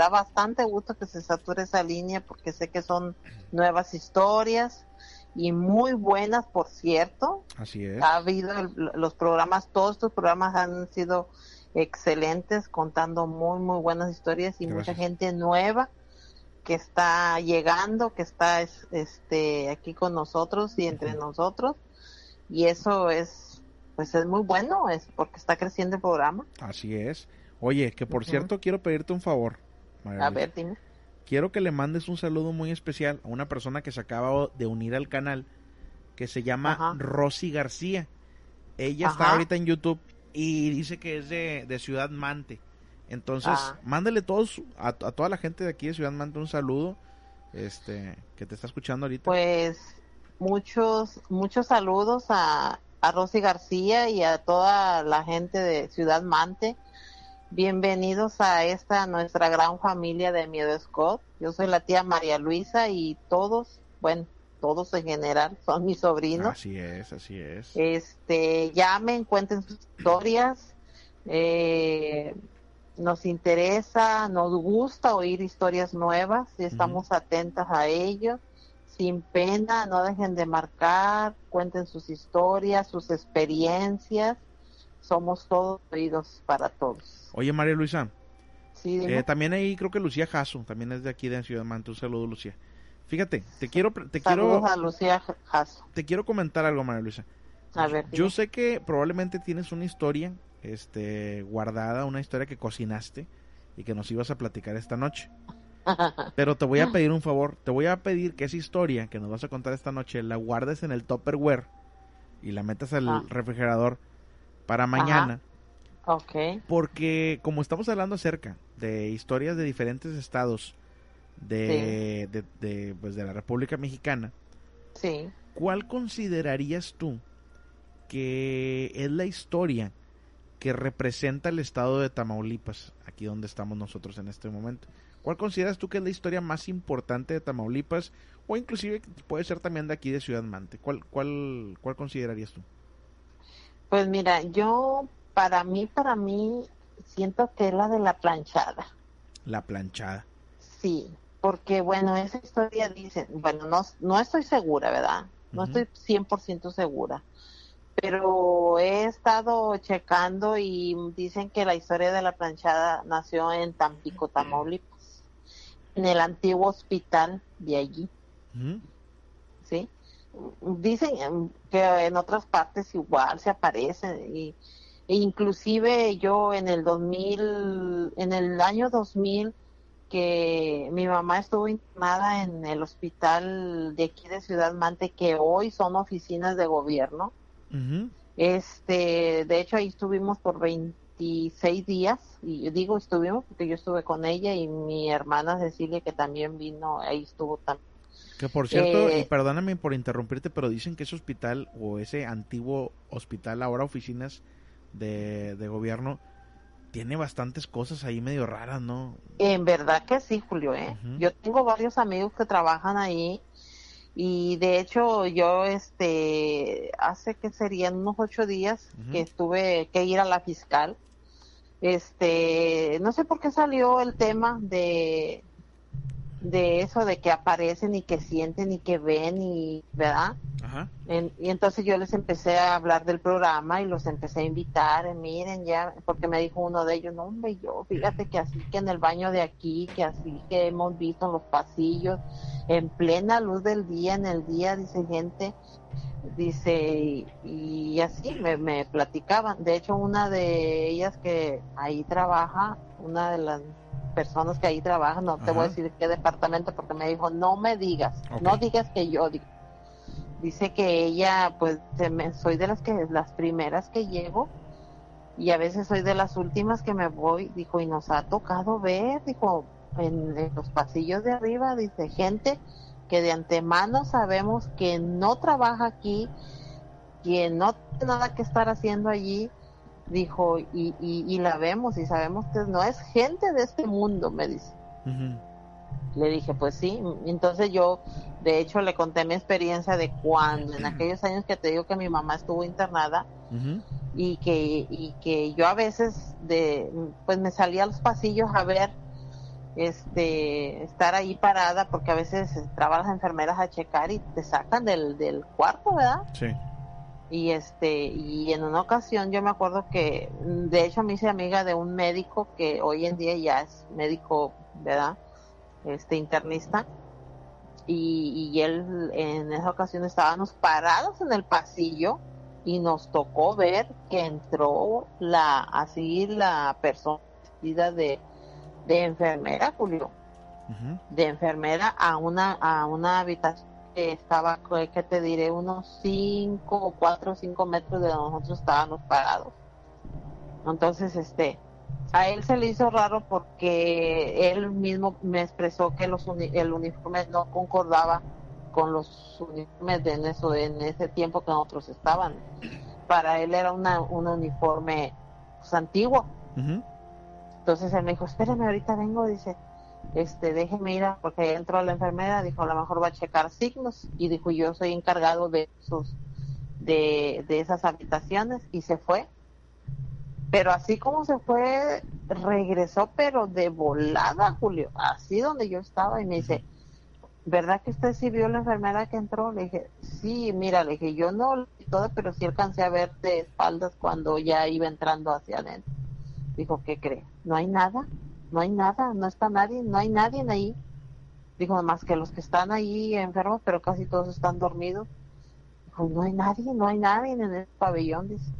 da bastante gusto que se sature esa línea porque sé que son nuevas historias y muy buenas, por cierto. Así es. Ha habido los programas, todos estos programas han sido excelentes, contando muy, muy buenas historias y mucha gente nueva que está llegando, que está este aquí con nosotros y entre nosotros y eso es pues es muy bueno, es porque está creciendo el programa. Así es. Oye, que por cierto quiero pedirte un favor. A ver, dime. Quiero que le mandes un saludo muy especial a una persona que se acaba de unir al canal, que se llama Rosy García. Ella está ahorita en YouTube y dice que es de, Ciudad Mante. Entonces, ah. mándale todos, a, toda la gente de aquí de Ciudad Mante un saludo, este, que te está escuchando ahorita. Pues muchos, muchos saludos a, a Rosy García y a toda la gente de Ciudad Mante. Bienvenidos a esta nuestra gran familia de Miedo Scott. Yo soy la tía María Luisa y todos, bueno, todos en general son mis sobrinos. Así es, así es. Este, llamen, cuenten sus historias. Eh, nos interesa, nos gusta oír historias nuevas y estamos atentas a ello. Sin pena, no dejen de marcar, cuenten sus historias, sus experiencias somos todos oídos para todos. Oye, María Luisa. Sí, Eh, también ahí creo que Lucía Jasso, también es de aquí de Ciudad Manta. Un saludo, Lucía. Fíjate, te quiero, te Saludos quiero, a Lucía Jasso. te quiero comentar algo, María Luisa. A ver, Yo dime. sé que probablemente tienes una historia, este, guardada, una historia que cocinaste y que nos ibas a platicar esta noche. Pero te voy a pedir un favor, te voy a pedir que esa historia que nos vas a contar esta noche la guardes en el Tupperware y la metas al Ah. refrigerador para mañana. Ok, Porque como estamos hablando acerca de historias de diferentes estados de, de, de, pues, de la República Mexicana, sí. ¿cuál considerarías tú que es la historia que representa el estado de Tamaulipas, aquí donde estamos nosotros en este momento? ¿Cuál consideras tú que es la historia más importante de Tamaulipas o inclusive puede ser también de aquí de Ciudad Mante? ¿Cuál, cuál, cuál considerarías tú? Pues mira, yo, para mí, para mí, siento que es la de la planchada. La planchada. Sí, porque bueno, esa historia dice, bueno, no, no estoy segura, ¿verdad? No Ujú. estoy 100% segura, pero he estado checando y dicen que la historia de la planchada nació en Tampico, Tamaulipas, en el antiguo hospital de allí. ¿sí? Dicen que en otras partes igual se aparecen y e inclusive yo en el 2000, en el año 2000 que mi mamá estuvo internada en el hospital de aquí de Ciudad Mante, que hoy son oficinas de gobierno. Este, de hecho ahí estuvimos por 26 días, y yo digo estuvimos porque yo estuve con ella y mi hermana Cecilia que también vino, ahí estuvo también. Que por cierto, Eh, y perdóname por interrumpirte, pero dicen que ese hospital o ese antiguo hospital, ahora oficinas de, de gobierno, tiene bastantes cosas ahí medio raras, ¿no? En verdad que sí, Julio, ¿eh? Yo tengo varios amigos que trabajan ahí y de hecho yo, este, hace que serían unos ocho días que estuve que ir a la fiscal. Este, no sé por qué salió el tema de de eso de que aparecen y que sienten y que ven y, ¿verdad? Ajá. En- y entonces yo les empecé a hablar del programa y los empecé a invitar, eh, miren ya, porque me dijo uno de ellos, no hombre, yo fíjate que así que en el baño de aquí, que así que hemos visto en los pasillos, en plena luz del día, en el día, dice gente, dice, y, y así me, me platicaban. De hecho, una de ellas que ahí trabaja, una de las personas que ahí trabajan, no te voy a decir qué departamento, porque me dijo, no me digas, no digas que yo digo dice que ella pues se me- soy de las que las primeras que llego y a veces soy de las últimas que me voy dijo y nos ha tocado ver dijo en, en los pasillos de arriba dice gente que de antemano sabemos que no trabaja aquí que no tiene nada que estar haciendo allí dijo y, y, y la vemos y sabemos que no es gente de este mundo me dice le dije, pues sí. Entonces yo, de hecho, le conté mi experiencia de cuando, en aquellos años que te digo que mi mamá estuvo internada y que, y que yo a veces, de, pues me salía a los pasillos a ver, este, estar ahí parada, porque a veces entraban las enfermeras a checar y te sacan del, del cuarto, ¿verdad? Sí. Y este y en una ocasión yo me acuerdo que de hecho me hice amiga de un médico que hoy en día ya es médico verdad este internista. Y, y él en esa ocasión estábamos parados en el pasillo y nos tocó ver que entró la así la persona vestida de, de enfermera Julio. De enfermera a una a una habitación estaba que te diré unos 5 o 4 o 5 metros de donde nosotros estábamos parados. Entonces este a él se le hizo raro porque él mismo me expresó que los uni- el uniforme no concordaba con los uniformes de en eso en ese tiempo que nosotros estaban. Para él era una, un uniforme pues, antiguo. Entonces él me dijo, espérame, ahorita vengo, dice, este, déjeme ir, porque entró la enfermera, dijo, a lo mejor va a checar signos, y dijo, yo soy encargado de esos, de, de esas habitaciones, y se fue. Pero así como se fue, regresó, pero de volada, Julio, así donde yo estaba, y me dice, ¿verdad que usted sí vio la enfermera que entró? Le dije, sí, mira, le dije, yo no todo, pero sí alcancé a ver de espaldas cuando ya iba entrando hacia adentro. Dijo, ¿qué cree? No hay nada, no hay nada, no está nadie, no hay nadie ahí. Dijo, más que los que están ahí enfermos, pero casi todos están dormidos. Dijo, no hay nadie, no hay nadie en el pabellón, dice.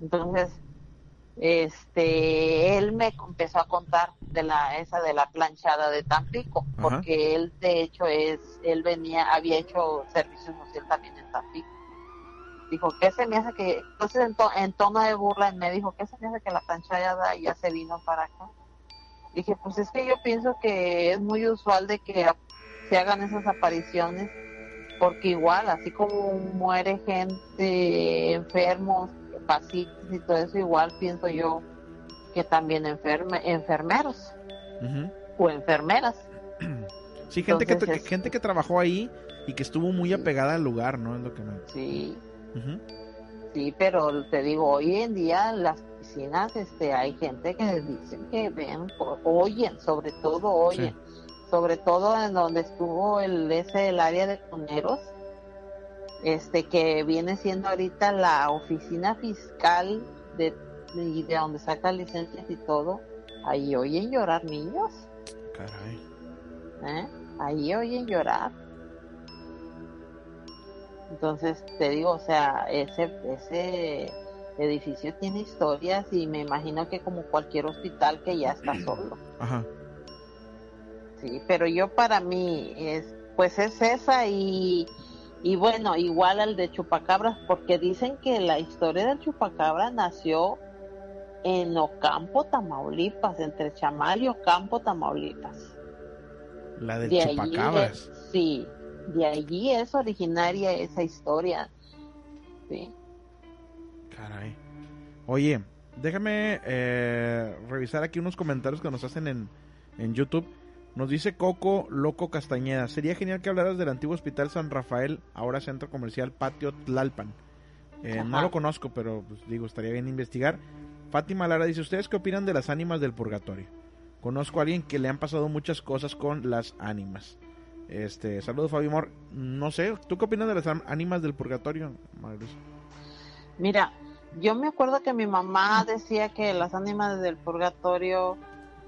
Entonces, este, él me empezó a contar de la esa de la planchada de Tampico, porque él de hecho es, él venía, había hecho servicio social también en Tampico. Dijo, ¿qué se me hace que, entonces en, tono de burla me dijo, ¿qué se me hace que la planchada ya se vino para acá? Dije, pues es que yo pienso que es muy usual de que se hagan esas apariciones, porque igual, así como muere gente, enfermos, pacientes y todo eso, igual pienso yo que también enferme, enfermeros o enfermeras. Sí, gente, que, gente que trabajó ahí y que estuvo muy apegada al lugar, ¿no? Es lo que me... Sí. Sí, pero te digo, hoy en día las piscinas este, hay gente que dicen que ven, oyen, sobre todo oyen. Sobre todo en donde estuvo el ese el área de coneros este que viene siendo ahorita la oficina fiscal de, de, donde saca licencias y todo, ahí oyen llorar niños. Caray. ¿Eh? Ahí oyen llorar. Entonces, te digo, o sea, ese, ese edificio tiene historias y me imagino que como cualquier hospital que ya está solo. Ajá. Sí, pero yo para mí es, pues es esa y y bueno, igual al de Chupacabras, porque dicen que la historia del Chupacabra nació en Ocampo, Tamaulipas, entre Chamal y Ocampo, Tamaulipas. La del Chupacabras. sí, de allí es originaria esa historia. Sí. Caray. Oye, déjame eh, revisar aquí unos comentarios que nos hacen en, en YouTube. Nos dice Coco Loco Castañeda. Sería genial que hablaras del antiguo Hospital San Rafael, ahora Centro Comercial Patio Tlalpan. Eh, no lo conozco, pero pues, digo, estaría bien investigar. Fátima Lara dice, ¿ustedes qué opinan de las ánimas del purgatorio? Conozco a alguien que le han pasado muchas cosas con las ánimas. Este, saludos Fabio Mor. No sé, ¿tú qué opinas de las ánimas del purgatorio, Mira, yo me acuerdo que mi mamá decía que las ánimas del purgatorio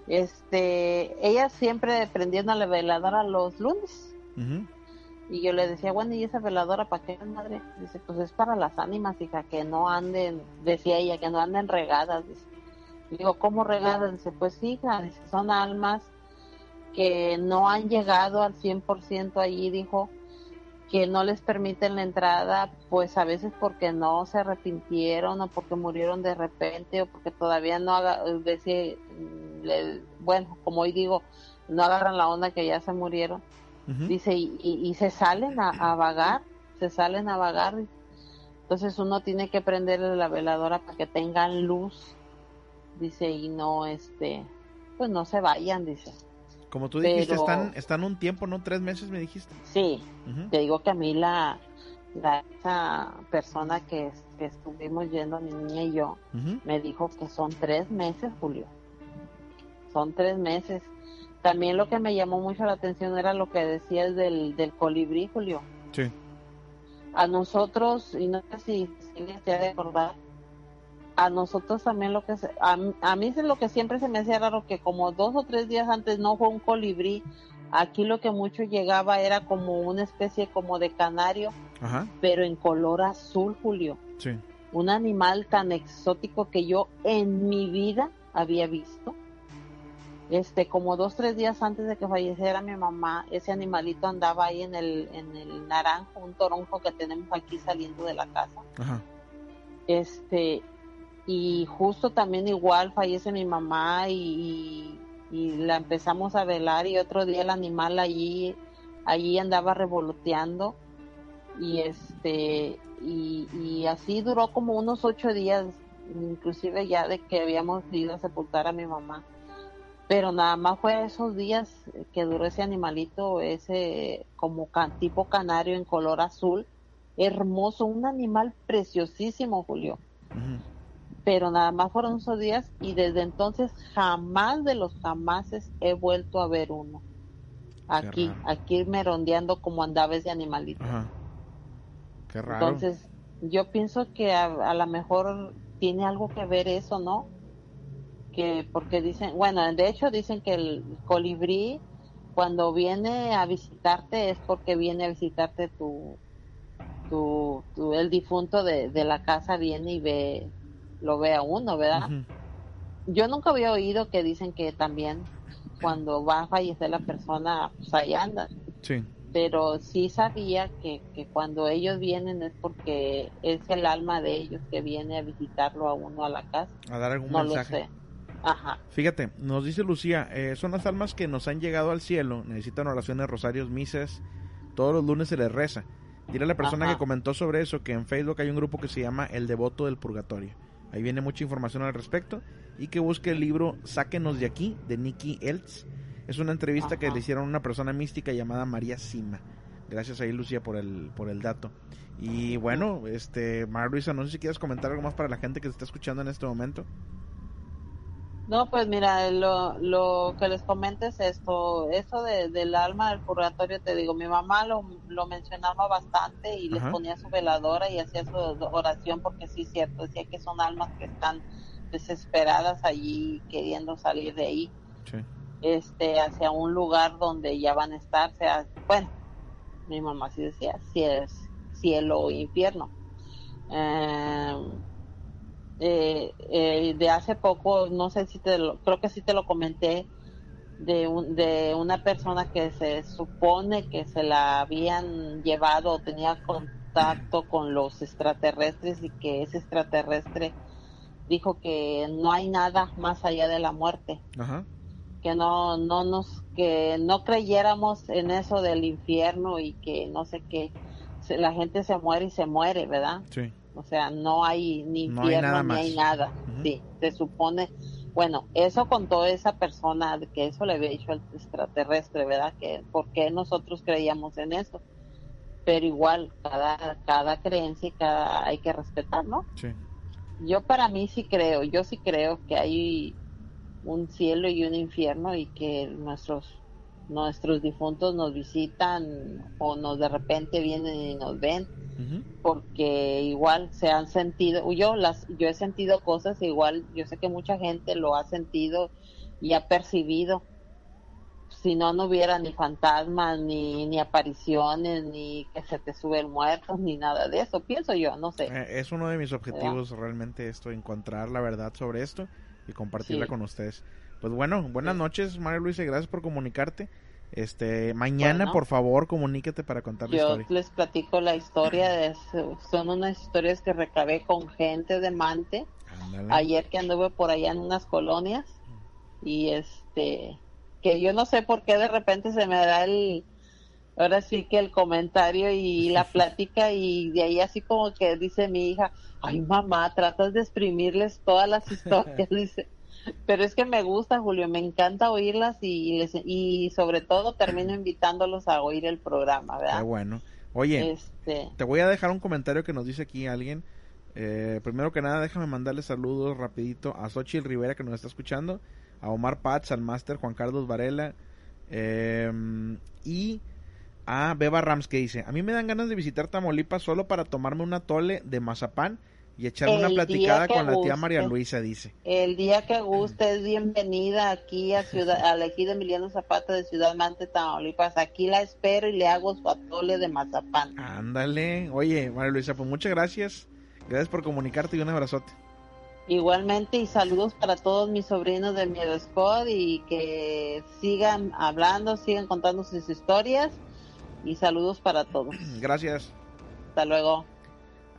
este, ella siempre prendiendo la veladora los lunes. Y yo le decía, bueno, ¿y esa veladora para qué, madre? Dice, pues es para las ánimas, hija, que no anden, decía ella, que no anden regadas. Dice. Digo, ¿cómo regadas? Dice, pues hija, dice, son almas que no han llegado al 100% allí, dijo, que no les permiten la entrada, pues a veces porque no se arrepintieron o porque murieron de repente o porque todavía no haga, decía, bueno, como hoy digo, no agarran la onda que ya se murieron. Dice, y, se salen a, vagar, se salen a vagar. Entonces uno tiene que prenderle la veladora para que tengan luz. Dice, y no, este, pues no se vayan, dice. Como tú dijiste, están, están un tiempo, ¿no? Tres meses me dijiste. Sí, te digo que a mí la, la esa persona que, estuvimos yendo, mi niña y yo, me dijo que son tres meses, Julio son tres meses. También lo que me llamó mucho la atención era lo que decías del, del colibrí, Julio. Sí. A nosotros, y no sé si, si te ha de acordar, a nosotros también lo que se, a, a, mí es lo que siempre se me hacía raro que como dos o tres días antes no fue un colibrí aquí lo que mucho llegaba era como una especie como de canario pero en color azul Julio. Sí. un animal tan exótico que yo en mi vida había visto. Este como dos tres días antes de que falleciera mi mamá ese animalito andaba ahí en el en el naranjo un toronjo que tenemos aquí saliendo de la casa. Este y justo también igual fallece mi mamá y, la empezamos a velar y otro día el animal allí allí andaba revoloteando y este y, y así duró como unos ocho días inclusive ya de que habíamos ido a sepultar a mi mamá pero nada más fue esos días que duró ese animalito, ese como tipo canario en color azul, hermoso, un animal preciosísimo, Julio. Pero nada más fueron esos días y desde entonces jamás de los jamases he vuelto a ver uno. aquí, aquí merondeando como andaba ese animalito. Ajá. Qué raro. Entonces, yo pienso que a, a lo mejor tiene algo que ver eso, ¿no? Que porque dicen, bueno, de hecho dicen que el colibrí cuando viene a visitarte es porque viene a visitarte tu, tu, tu- el difunto de, de la casa viene y ve, lo ve a uno, ¿verdad? Yo nunca había oído que dicen que también cuando va a fallecer la persona, pues ahí andan Sí. pero sí sabía que, que cuando ellos vienen es porque es el alma de ellos que viene a visitarlo a uno a la casa. A dar algún No mensaje. lo sé. Ajá. Fíjate, nos dice Lucía, eh, son las almas que nos han llegado al cielo, necesitan oraciones, rosarios, misas, todos los lunes se les reza. Dile a la persona Ajá. que comentó sobre eso que en Facebook hay un grupo que se llama El Devoto del Purgatorio. Ahí viene mucha información al respecto y que busque el libro Sáquenos de aquí de Nicky Eltz. Es una entrevista que le hicieron a una persona mística llamada María Sima. Gracias ahí Lucía por el por el dato. Y bueno, este María Luisa, no sé si quieres comentar algo más para la gente que se está escuchando en este momento. No, pues mira, lo, lo que les comento es esto, eso de, del alma del purgatorio, te digo, mi mamá lo, lo mencionaba bastante y les Ajá. ponía su veladora y hacía su oración porque sí, es cierto, decía que son almas que están desesperadas allí queriendo salir de ahí. Sí. este hacia un lugar donde ya van a estar, sea, bueno, mi mamá sí decía, si es cielo o infierno. Eh, eh, eh, de hace poco, no sé si te lo, creo que sí te lo comenté, de, un, de una persona que se supone que se la habían llevado o tenía contacto con los extraterrestres y que ese extraterrestre dijo que no hay nada más allá de la muerte Ajá. que no no nos que no creyéramos en eso del infierno y que no sé qué la gente se muere y se muere verdad Sí. O sea no hay ni No hay infierno nada ni más. hay nada sí se supone bueno eso contó esa persona de que eso le había dicho al extraterrestre verdad que por qué nosotros creíamos en eso pero igual cada cada creencia y cada hay que respetar no Sí. yo para mí sí creo, yo sí creo que hay un cielo y un infierno y que nuestros nuestros difuntos nos visitan o nos de repente vienen y nos ven porque igual se han sentido yo las yo he sentido cosas igual yo sé que mucha gente lo ha sentido y ha percibido si no no hubiera ni fantasmas ni ni apariciones ni que se te sube el muerto ni nada de eso pienso yo no sé Eh, es uno de mis objetivos realmente esto, encontrar la verdad sobre esto y compartirla Sí. con ustedes. Pues bueno, buenas noches María Luisa, y gracias por comunicarte. Este, mañana Bueno. por favor comuníquete para contar la Yo historia. les platico la historia, de, son unas historias que recabé con gente de Mante, Ándale. ayer que anduve por allá en unas colonias y este, que yo no sé por qué de repente se me da el, ahora sí que el comentario y la plática y de ahí así como que dice mi hija, ay mamá, tratas de exprimirles todas las historias, dice. Pero es que me gusta, Julio, me encanta oírlas y, les- y sobre todo termino invitándolos a oír el programa, Qué ¿verdad? bueno. Oye, Este, te voy a dejar un comentario que nos dice aquí alguien. Eh, primero que nada, déjame mandarle saludos rapidito a Xochitl Rivera que nos está escuchando, a Omar Paz, al máster Juan Carlos Varela eh, y a Beba Rams que dice, a mí me dan ganas de visitar Tamaulipas solo para tomarme una tole de mazapán y echarme una platicada con la tía. María Luisa, dice. el día que guste es bienvenida aquí a Ciudad, al ejido Emiliano Zapata de Ciudad Mante, Tamaulipas. Aquí la espero y le hago su atole de mazapán. Ándale. Oye, María Luisa, pues muchas gracias. Gracias por comunicarte y un abrazote. Igualmente y saludos para todos mis sobrinos de Miedo Squad y que sigan hablando, sigan contando sus historias y saludos para todos. Gracias. Hasta luego.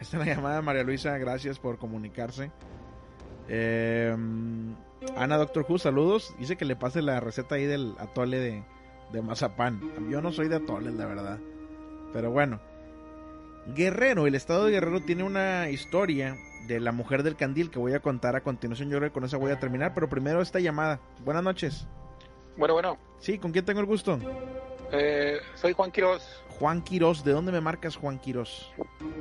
Está la llamada María Luisa, gracias por comunicarse. Eh, Ana Doctor Who, saludos. Dice que le pase la receta ahí del atole de, de mazapán. Yo no soy de atoles, la verdad. Pero bueno. Guerrero, el estado de Guerrero tiene una historia de la mujer del candil que voy a contar a continuación. Yo creo que con esa voy a terminar, pero primero esta llamada. Buenas noches. Bueno, bueno, Sí, ¿con quién tengo el gusto? eh, soy Juan Quiroz, Juan Quirós. ¿De dónde me marcas, Juan Quirós?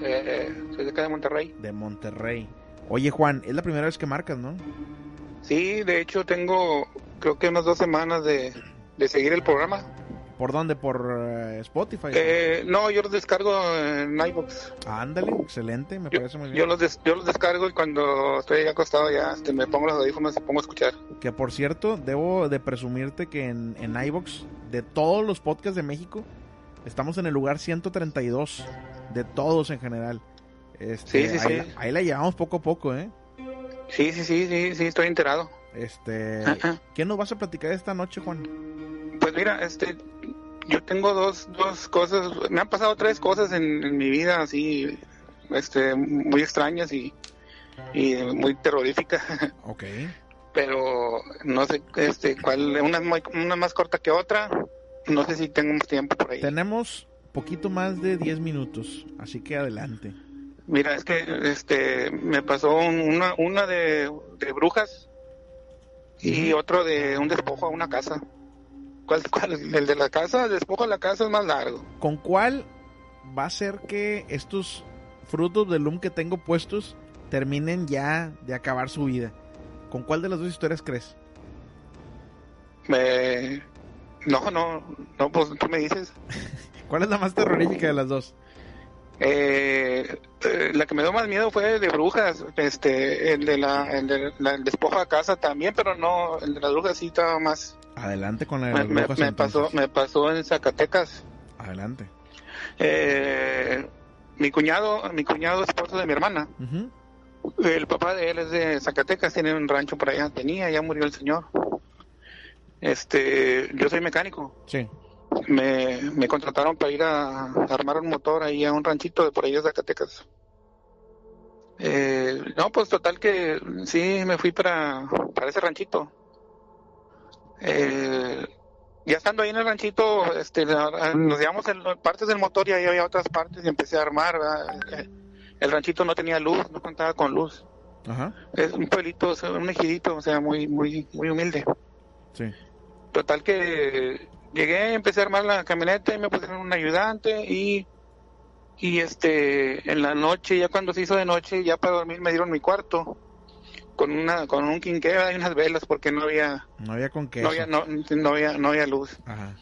eh, soy de acá de Monterrey. De Monterrey. Oye, Juan, es la primera vez que marcas, ¿no? Sí, de hecho tengo creo que unas dos semanas de, de seguir el programa. ¿Por dónde? ¿Por eh, Spotify? Eh, no, yo los descargo en iVoox. Ándale, excelente, me Yo, parece muy bien. yo los des- yo los descargo y cuando estoy acostado ya este, me pongo los audífonos y pongo a escuchar. Que por cierto, debo de presumirte que en, en iVoox, de todos los podcasts de México, estamos en el lugar 132. De todos en general. Este, Sí, sí, ahí, sí. ahí la llevamos poco a poco, ¿eh? Sí, sí, sí, sí, sí, estoy enterado. Este. ¿qué nos vas a platicar esta noche, Juan? Pues mira, este, yo tengo dos, dos cosas, me han pasado tres cosas en, en mi vida así, este, muy extrañas y, y muy terroríficas, Ok. pero no sé, este, cuál, una, es muy- una más corta que otra, no sé si tengo más tiempo por ahí. Tenemos poquito más de 10 minutos, así que adelante. Mira, es que, este, me pasó un- una, una de, de brujas y otro de un despojo a una casa. ¿Cuál, cuál? El de la casa, el despojo a la casa es más largo. ¿Con cuál va a ser que estos frutos del loom que tengo puestos terminen ya de acabar su vida? ¿Con cuál de las dos historias crees? Me... No, no, no, pues tú me dices. ¿Cuál es la más terrorífica de las dos? Eh, eh, la que me dio más miedo fue de brujas, este, el de la, el de la- el despojo a casa también, pero no, el de las brujas sí estaba más. Adelante con la de Me, las me- brujas, me pasó, me pasó en Zacatecas. Adelante. Eh, mi cuñado, mi cuñado esposo de mi hermana, el papá de él es de Zacatecas, tiene un rancho por allá, tenía, ya murió el señor. Este, yo soy mecánico. Sí. me, me contrataron para ir a, a armar un motor ahí a un ranchito de por ahí de Zacatecas. Eh, no, pues total que sí, me fui para, para ese ranchito. Eh, ya estando ahí en el ranchito, este, nos llevamos en partes del motor y ahí había otras partes y empecé a armar. ¿verdad? El ranchito no tenía luz, no contaba con luz. Ajá. Es un pueblito, un ejidito, o sea, muy, muy, muy humilde. Sí. Total que llegué, empecé a armar la camioneta y me pusieron un ayudante y, y este, en la noche, ya cuando se hizo de noche, ya para dormir me dieron mi cuarto con una, con un quinqué y unas velas porque no había, No había con qué. no había, no, no había, no había luz. Ajá.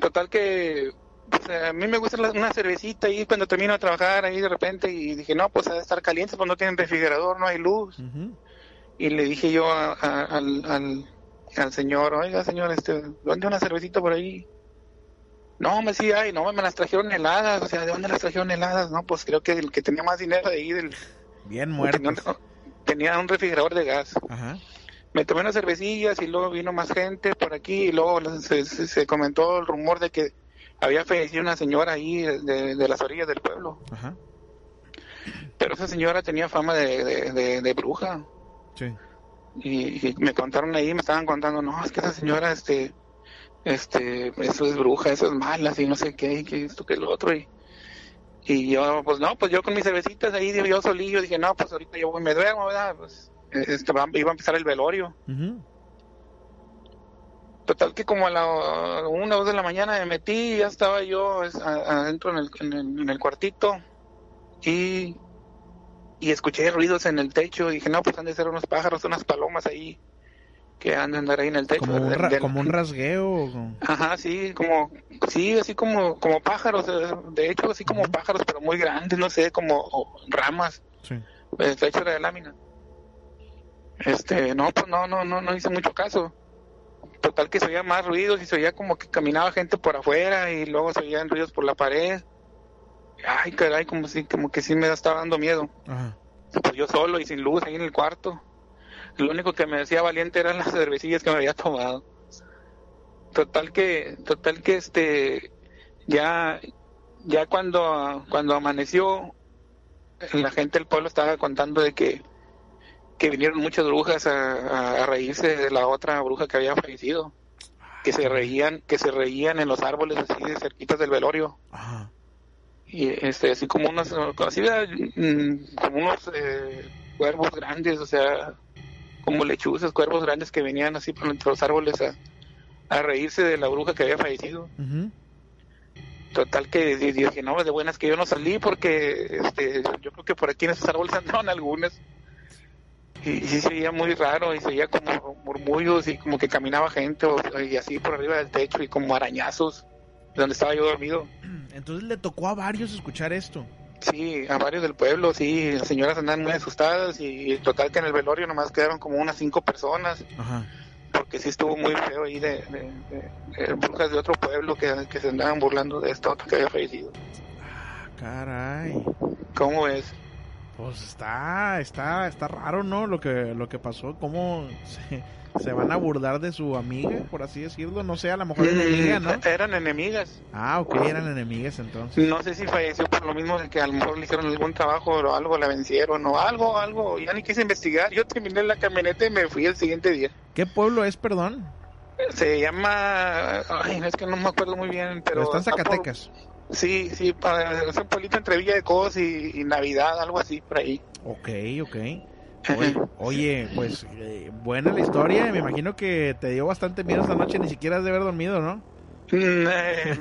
Total que, pues, a mí me gusta la- una cervecita ahí cuando termino de trabajar ahí de repente y dije, no, pues ha de estar caliente, pues no tienen refrigerador, no hay luz. Y le dije yo a- a- al, al, al señor, oiga señor, este, ¿dónde una cervecita por ahí? No, me decía, ay, no, me las trajeron heladas, o sea, ¿de dónde las trajeron heladas? No, pues creo que el que tenía más dinero de ahí, del, Bien tenía, un- tenía un refrigerador de gas. Ajá. Me tomé unas cervecillas y luego vino más gente por aquí y luego se, se- se comentó el rumor de que había fallecido una señora ahí de, de las orillas del pueblo. Ajá. Pero esa señora tenía fama de, de, de- de bruja. Sí. Y, y me contaron ahí, me estaban contando, no, es que esa señora, este, este, eso es bruja, eso es mala, y no sé qué, y que esto, que lo otro, y, y yo, pues no, pues yo con mis cervecitas ahí, yo solillo, dije, no, pues ahorita yo voy, me duermo, ¿verdad? Pues, este, va- iba a empezar el velorio. Total que como a la una o dos de la mañana me metí, ya estaba yo adentro en el, en el, en el cuartito, y, y escuché ruidos en el techo, y dije, no, pues han de ser unos pájaros, unas palomas ahí, que han de andar ahí en el techo. Como un, del- ra- del- como un rasgueo. Ajá, sí, como, sí, así como, como pájaros, eh, de hecho, así como pájaros, pero muy grandes, no sé, como ramas, Sí. el techo era de lámina. Este, no, pues no, no, no, no hice mucho caso. Total que se oía más ruidos y se oía como que caminaba gente por afuera y luego se oían ruidos por la pared. Ay, caray, como si, como que sí me estaba dando miedo. Ajá. Pues yo solo y sin luz ahí en el cuarto. Lo único que me decía valiente eran las cervecillas que me había tomado. Total que, total que este, ya, ya cuando, cuando amaneció, la gente del pueblo estaba contando de que, que vinieron muchas brujas a, a, a reírse de la otra bruja que había fallecido. Que se reían, que se reían en los árboles así de cerquitas del velorio Ajá. Y este así como unos así mm, como unos eh, cuervos grandes o sea como lechuzas cuervos grandes que venían así por entre los árboles a, a reírse de la bruja que había fallecido. Ujú. total que di- dije no de buenas que yo no salí porque este yo creo que por aquí en esos árboles andaban algunas. Y, y sí se veía muy raro y se veía como murmullos y como que caminaba gente o- y así por arriba del techo y como arañazos donde estaba yo dormido. Entonces le tocó a varios escuchar esto. Sí, a varios del pueblo, sí, las señoras andan muy asustadas y, total que en el velorio nomás quedaron como unas cinco personas. Ajá. Porque sí estuvo muy feo ahí de, de, de- de brujas de otro pueblo que, que se andaban burlando de esta otra que había fallecido. Ah, caray. ¿Cómo ves? Pues está, está, está raro, ¿no? Lo que, lo que pasó, cómo se, se van a burlar de su amiga, por así decirlo. No sé, a lo mejor enemiga, ¿no? Mm, Eran enemigas. Ah, ok, eran enemigas entonces. No sé si falleció por lo mismo de que a lo mejor le hicieron algún trabajo o algo, la vencieron o algo, algo. Ya ni quise investigar. Yo terminé la camioneta y me fui el siguiente día. ¿Qué pueblo es, perdón? Se llama. Ay, es que no me acuerdo muy bien, pero. Está en está por- Zacatecas. Sí, sí, pa- es un pueblito entre Villa de Cos y, y Navidad, algo así por ahí. Ok, ok. Oye, oye, pues eh, buena la historia. Me imagino que te dio bastante miedo esta noche. Ni siquiera has de haber dormido, ¿no? Mm, eh,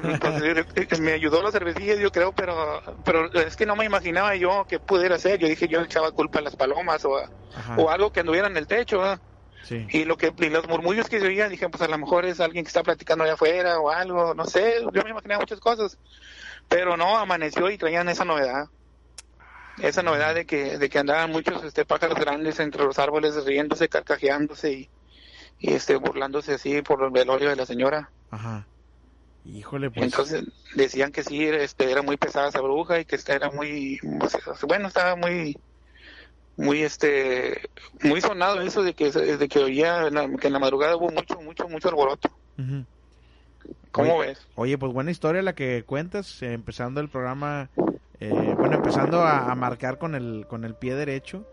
pues, me ayudó las cervecillas, yo creo, pero pero es que no me imaginaba yo que pudiera ser. Yo dije, yo echaba culpa a las palomas o, a- o algo que anduviera en el techo. ¿verdad? Sí. Y lo que y los murmullos que se oían, dije, pues a lo mejor es alguien que está platicando allá afuera o algo, no sé. Yo me imaginaba muchas cosas, pero no, amaneció y traían esa novedad. Esa novedad de que, de que andaban muchos este, pájaros grandes entre los árboles riéndose, carcajeándose y, y este, burlándose así por el velorio de la señora. Ajá. Híjole, pues. Entonces decían que sí, este, era muy pesada esa bruja y que esta era muy, bueno, estaba muy, muy, este, muy sonado eso de que, de que oía en la- que en la madrugada hubo mucho, mucho, mucho alboroto. ¿Cómo Oye- ves? Oye, pues buena historia la que cuentas, empezando el programa, eh, bueno, empezando a, a marcar con el, con el pie derecho,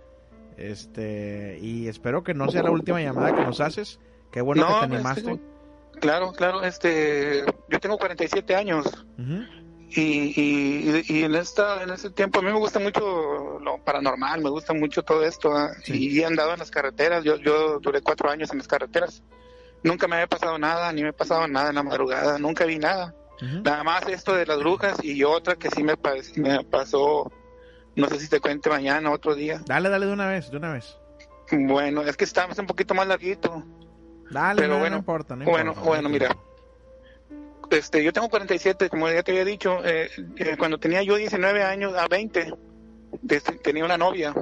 este, y espero que no sea la última llamada que nos haces, qué bueno que te No, animaste. este, claro, claro, este, yo tengo 47 años Ujú. y, y, y en esta, en este tiempo a mí me gusta mucho lo paranormal, me gusta mucho todo esto ¿ah? y he andado en las carreteras, yo, yo duré cuatro años en las carreteras, nunca me había pasado nada, ni me ha pasado nada en la madrugada, nunca vi nada. Nada más esto de las brujas y otra que sí me, me pasó, no sé si te cuente mañana, otro día. Dale, dale de una vez, de una vez. Bueno, es que estamos un poquito más larguito. Dale, Pero no, bueno, no importa, no bueno, importa. bueno, mira. Este, yo tengo 47, como ya te había dicho, eh, eh, cuando tenía yo 19 años, a 20, de- tenía una novia.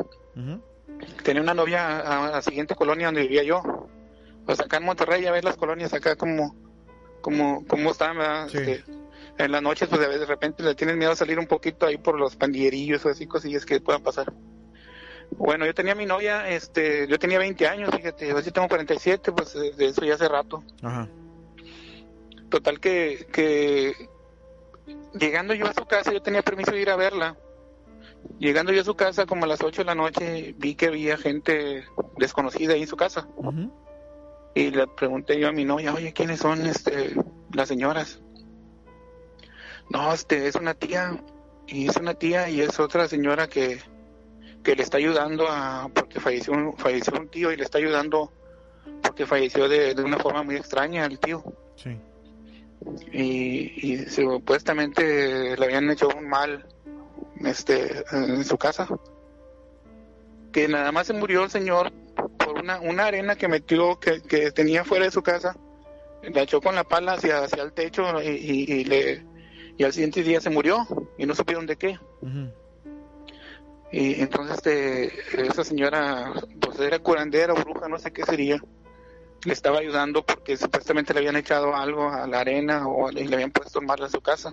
Tenía una novia a, a la siguiente colonia donde vivía yo. Pues acá en Monterrey, ya ves las colonias acá como, como, como están, ¿verdad? Sí. Este, en las noches, pues de repente le tienes miedo a salir un poquito ahí por los pandillerillos o así cosillas que puedan pasar. Bueno, yo tenía mi novia, este, yo tenía 20 años, fíjate, yo sí tengo 47, pues de eso ya hace rato. Ajá. Total que, que llegando yo a su casa, yo tenía permiso de ir a verla. Llegando yo a su casa como a las 8 de la noche, vi que había gente desconocida ahí en su casa. Ujú. Y le pregunté yo a mi novia, oye, ¿quiénes son este, las señoras? No, este, es una tía. Y es una tía y es otra señora que, que le está ayudando a, porque falleció un, falleció un tío y le está ayudando porque falleció de, de una forma muy extraña el tío. Sí. y, y supuestamente le habían hecho un mal este en su casa que nada más se murió el señor por una, una arena que metió que, que tenía fuera de su casa la echó con la pala hacia, hacia el techo y, y- y le y al siguiente día se murió y no supieron de qué. Y entonces este, esa señora pues era curandera o bruja no sé qué sería. Le estaba ayudando porque supuestamente le habían echado algo a la arena o le, le habían puesto mal a su casa.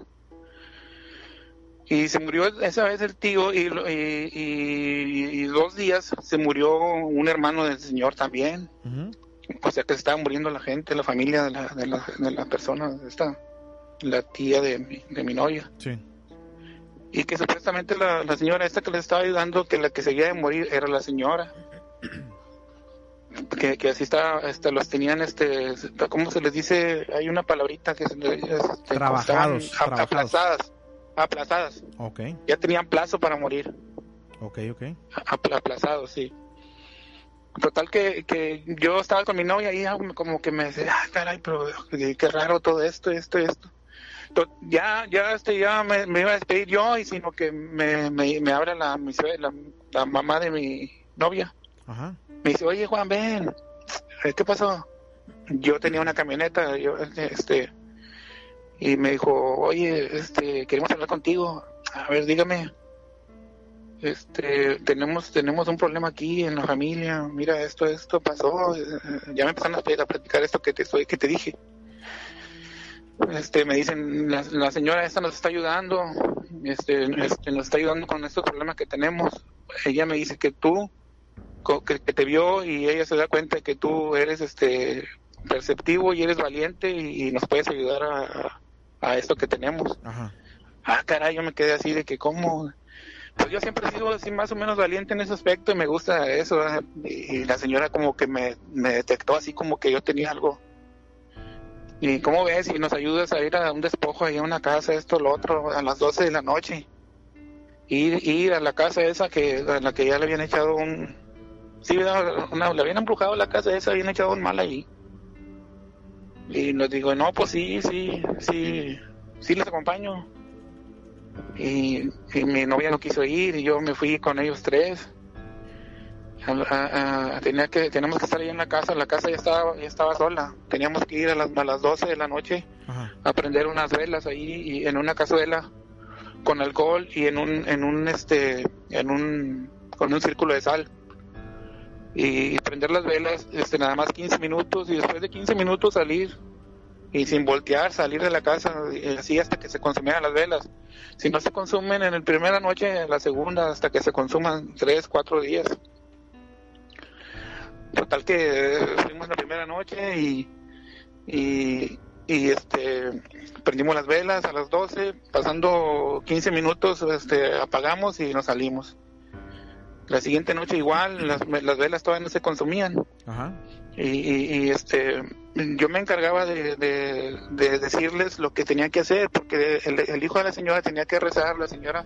Y se murió esa vez el tío y, y, y- y dos días se murió un hermano del señor también. Ujú. O sea que se estaba muriendo la gente, la familia de la, de la, de la persona, esta, la tía de mi, de mi novia. Sí. Y que supuestamente la, la señora esta que le estaba ayudando, que la que seguía de morir era la señora. Que, que así está, este, los tenían, este, ¿cómo se les dice? Hay una palabrita que se les este, Trabajados, trabajados. aplazadas, aplazadas. Ok, Ya tenían plazo para morir, ok, ok. apl- aplazados, sí. Total que, que yo estaba con mi novia y como que me decía, ah, caray, pero qué qué raro todo esto, esto, esto. To- Ya, ya, este, ya me, me iba a despedir yo y sino que me, me, me habla la, la, la mamá de mi novia. Ajá. Me dice, oye Juan, ven, Eh, ¿qué pasó? Yo tenía una camioneta, yo, este, y me dijo, oye, este, queremos hablar contigo. A ver, dígame. Este, tenemos, tenemos un problema aquí en la familia. Mira, esto, esto pasó. Ya me empezaron a platicar esto que te estoy, que te dije. Este, me dicen, la, señora esta nos está ayudando, este, este, nos está ayudando con estos problemas que tenemos. Ella me dice que tú, que, que te vio y ella se da cuenta que tú eres, este, perceptivo y eres valiente y, y nos puedes ayudar a, a- esto que tenemos. Ajá. Ah, caray, yo me quedé así de que cómo... Pues yo siempre he sido así más o menos valiente en ese aspecto y me gusta eso. Y, y la señora como que me, me detectó así como que yo tenía algo. Y cómo ves, si nos ayudas a ir a un despojo ahí a una casa, esto, lo otro, a las 12 de la noche. Ir, ir a la casa esa que a la que ya le habían echado un... Sí, le habían embrujado la casa esa, habían echado un mal ahí. Y nos digo, no, pues sí, sí, sí, sí les acompaño. Y, y mi novia no quiso ir y yo me fui con ellos tres. A- a- a- tenía que, teníamos que estar ahí en la casa, la casa ya estaba, ya estaba sola. Teníamos que ir a las, a las 12 de la noche Ajá. a prender unas velas ahí y en una cazuela con alcohol y en un, en un este, en un, con un círculo de sal. Y, prender las velas, este, nada más 15 minutos y después de 15 minutos salir y sin voltear salir de la casa así hasta que se consumieran las velas. Si no se consumen en la primera noche, en la segunda, hasta que se consuman tres, cuatro días. Total que eh, fuimos la primera noche y, y, y, este prendimos las velas a las 12, pasando 15 minutos este apagamos y nos salimos. La siguiente noche igual, las, las velas todavía no se consumían Ajá. y, y- y, este yo me encargaba de, de- de decirles lo que tenían que hacer porque el, el hijo de la señora tenía que rezar la señora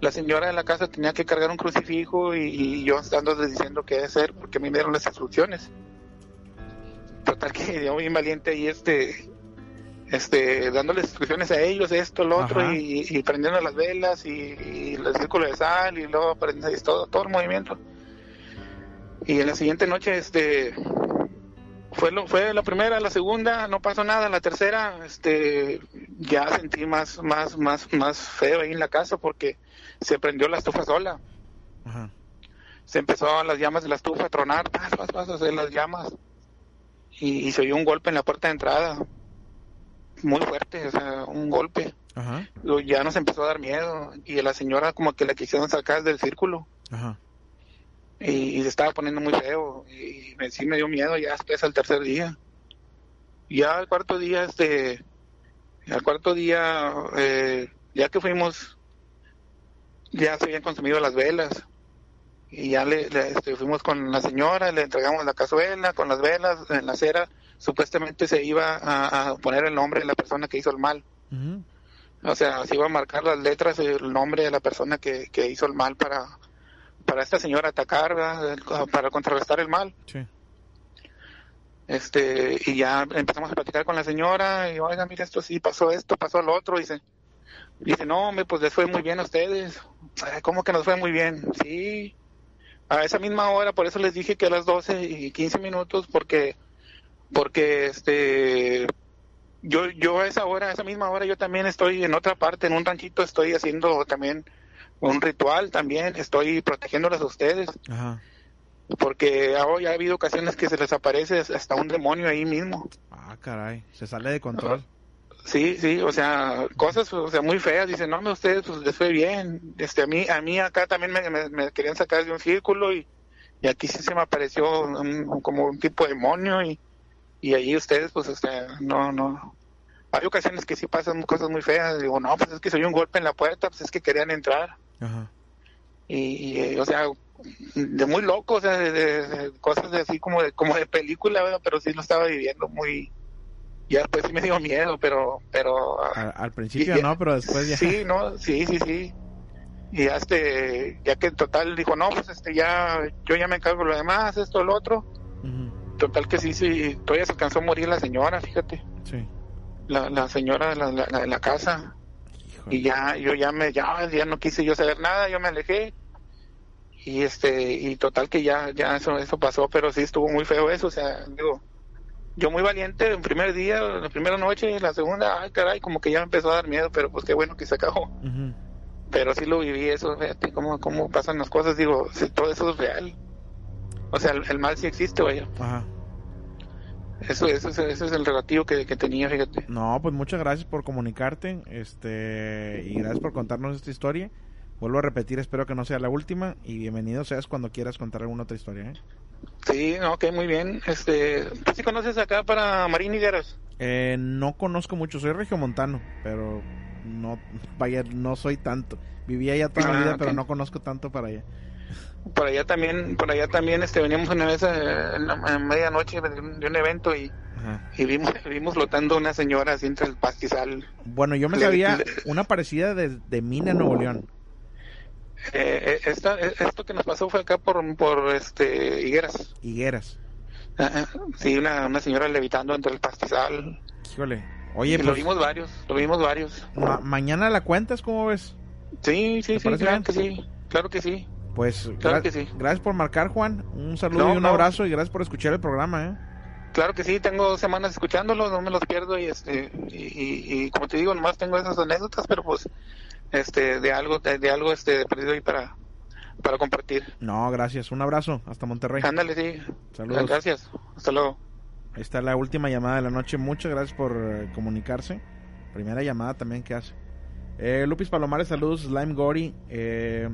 la señora de la casa tenía que cargar un crucifijo y, y yo estando diciendo qué hacer porque a mí me dieron las instrucciones total que yo bien valiente y este este dándoles instrucciones a ellos esto lo otro y, y prendiendo las velas y, y el círculo de sal y luego prende- todo todo el movimiento y en la siguiente noche este fue lo, fue la primera, la segunda no pasó nada, la tercera este ya sentí más más más más feo ahí en la casa porque se prendió la estufa sola. Ajá. Se empezó las llamas de la estufa a tronar, pas, pas, pas, las llamas. Y, y se oyó un golpe en la puerta de entrada. Muy fuerte, o sea, un golpe. Ajá. Ya nos empezó a dar miedo y a la señora como que la quisieron sacar del círculo Ajá. y, y se estaba poniendo muy feo y me, sí me dio miedo ya después al tercer día ya al cuarto día este al cuarto día eh, ya que fuimos ya se habían consumido las velas y ya le, le, este, fuimos con la señora le entregamos la cazuela con las velas en la cera supuestamente se iba a, a poner el nombre de la persona que hizo el mal o sea, se iba a marcar las letras, el nombre de la persona que, que hizo el mal para, para esta señora atacar, ¿verdad? para contrarrestar el mal. Sí. Este, y ya empezamos a platicar con la señora, y oiga, mira, esto sí pasó esto, pasó lo otro, dice. Dice, no, hombre, pues les fue muy bien a ustedes. "Ay, ¿Cómo que nos fue muy bien? Sí. A esa misma hora, por eso les dije que a las 12 y 15 minutos, porque, porque este, yo, yo a esa hora, a esa misma hora, yo también estoy en otra parte, en un ranchito, estoy haciendo también un ritual también, estoy protegiéndolas a ustedes, Ajá. porque hoy ha habido ocasiones que se les aparece hasta un demonio ahí mismo. Ah, caray. Se sale de control. Sí, sí, o sea, cosas, o sea, muy feas. Dicen, no, hombre, ustedes, pues les fue bien. Este, a mí, a mí acá también me, me- me querían sacar de un círculo y, y aquí sí se me apareció un- como un tipo de demonio y, y ahí ustedes, pues, o sea, no, no. Hay ocasiones que sí pasan cosas muy feas. Digo, no, pues es que soy un golpe en la puerta, pues es que querían entrar. Ajá. Y, y, eh, o sea, de muy loco, o sea, de, de- de cosas de así como de, como de película, ¿verdad? pero sí lo estaba viviendo muy... Ya después sí me dio miedo, pero, pero Al, al principio no, pero después ya. Sí, no, sí, sí, sí. Y ya este, ya que en total dijo, no, pues este, ya, yo ya me encargo de lo demás, esto, lo otro. Total que sí, sí, todavía se alcanzó a morir la señora, fíjate, Sí. la, la señora de la, la- la casa. Híjole. Y ya, yo ya me, ya, ya no quise yo saber nada, yo me alejé. Y este, y total que ya, ya eso, eso pasó, pero sí estuvo muy feo eso, o sea, digo, yo muy valiente el primer día, la primera noche, la segunda, ay caray, como que ya me empezó a dar miedo, pero pues qué bueno que se acabó. Pero sí lo viví eso, fíjate cómo, cómo pasan las cosas, digo, si todo eso es real. O sea, el, el mal sí existe, vaya. Ajá. Eso, eso, es- ese es el relativo que, que tenía, fíjate. No, pues muchas gracias por comunicarte, este, y gracias por contarnos esta historia. Vuelvo a repetir, espero que no sea la última y bienvenido seas cuando quieras contar alguna otra historia. ¿eh? Sí, ok, muy bien. Este, ¿tú sí conoces acá para Marín Higueras? Eh, no conozco mucho, soy regiomontano, pero no, vaya, no soy tanto. Viví allá toda la Ah, vida, pero no conozco tanto para allá. Por allá también, por allá también, este, veníamos una vez eh, en, la- en medianoche de un, de un evento y, y vimos, vimos flotando una señora así entre el pastizal. Bueno, yo me sabía una parecida de, de Mina, Nuevo León. Eh, eh, esta, eh, esto que nos pasó fue acá por, por este, Higueras. Higueras. Ah, ah, Sí, una, una señora levitando entre el pastizal. Híjole. Oye, Y lo pues vimos varios, lo vimos varios. ma- mañana la cuentas, ¿cómo ves? Sí, sí, ¿Te sí, claro bien? que sí, claro que sí. Pues Claro que sí. gracias por marcar, Juan. Un saludo No, y un no. abrazo y gracias por escuchar el programa, ¿eh? Claro que sí, tengo dos semanas escuchándolo, no me los pierdo y este y, y- y como te digo, nomás tengo esas anécdotas, pero pues este de algo de, de algo este perdido ahí para para compartir. No, gracias. Un abrazo. Hasta Monterrey. Ándale, sí. Saludos. Gracias. Hasta luego. Ahí está la última llamada de la noche. Muchas gracias por eh, comunicarse. Primera llamada también que hace. Eh, Lupis Palomares, saludos. Slime Gory. Eh,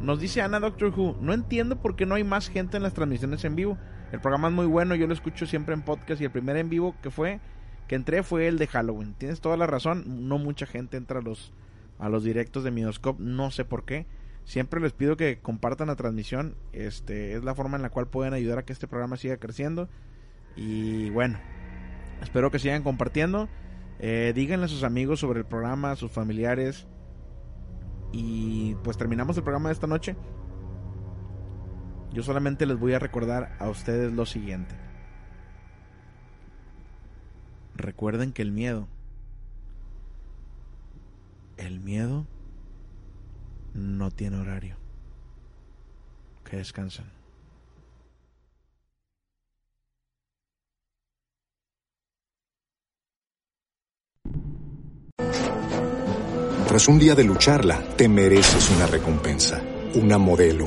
nos dice Ana Doctor Who. No entiendo por qué no hay más gente en las transmisiones en vivo. El programa es muy bueno. Yo lo escucho siempre en podcast. Y el primer en vivo que fue, que entré fue el de Halloween. Tienes toda la razón. No mucha gente entra a los, a los directos de Midoscope. No sé por qué. Siempre les pido que compartan la transmisión. Este es la forma en la cual pueden ayudar a que este programa siga creciendo. Y bueno, espero que sigan compartiendo. Eh, díganle a sus amigos sobre el programa, a sus familiares. Y pues terminamos el programa de esta noche. Yo solamente les voy a recordar a ustedes lo siguiente. Recuerden que el miedo, el miedo no tiene horario. Que descansen. Tras un día de lucharla, te mereces una recompensa, una modelo,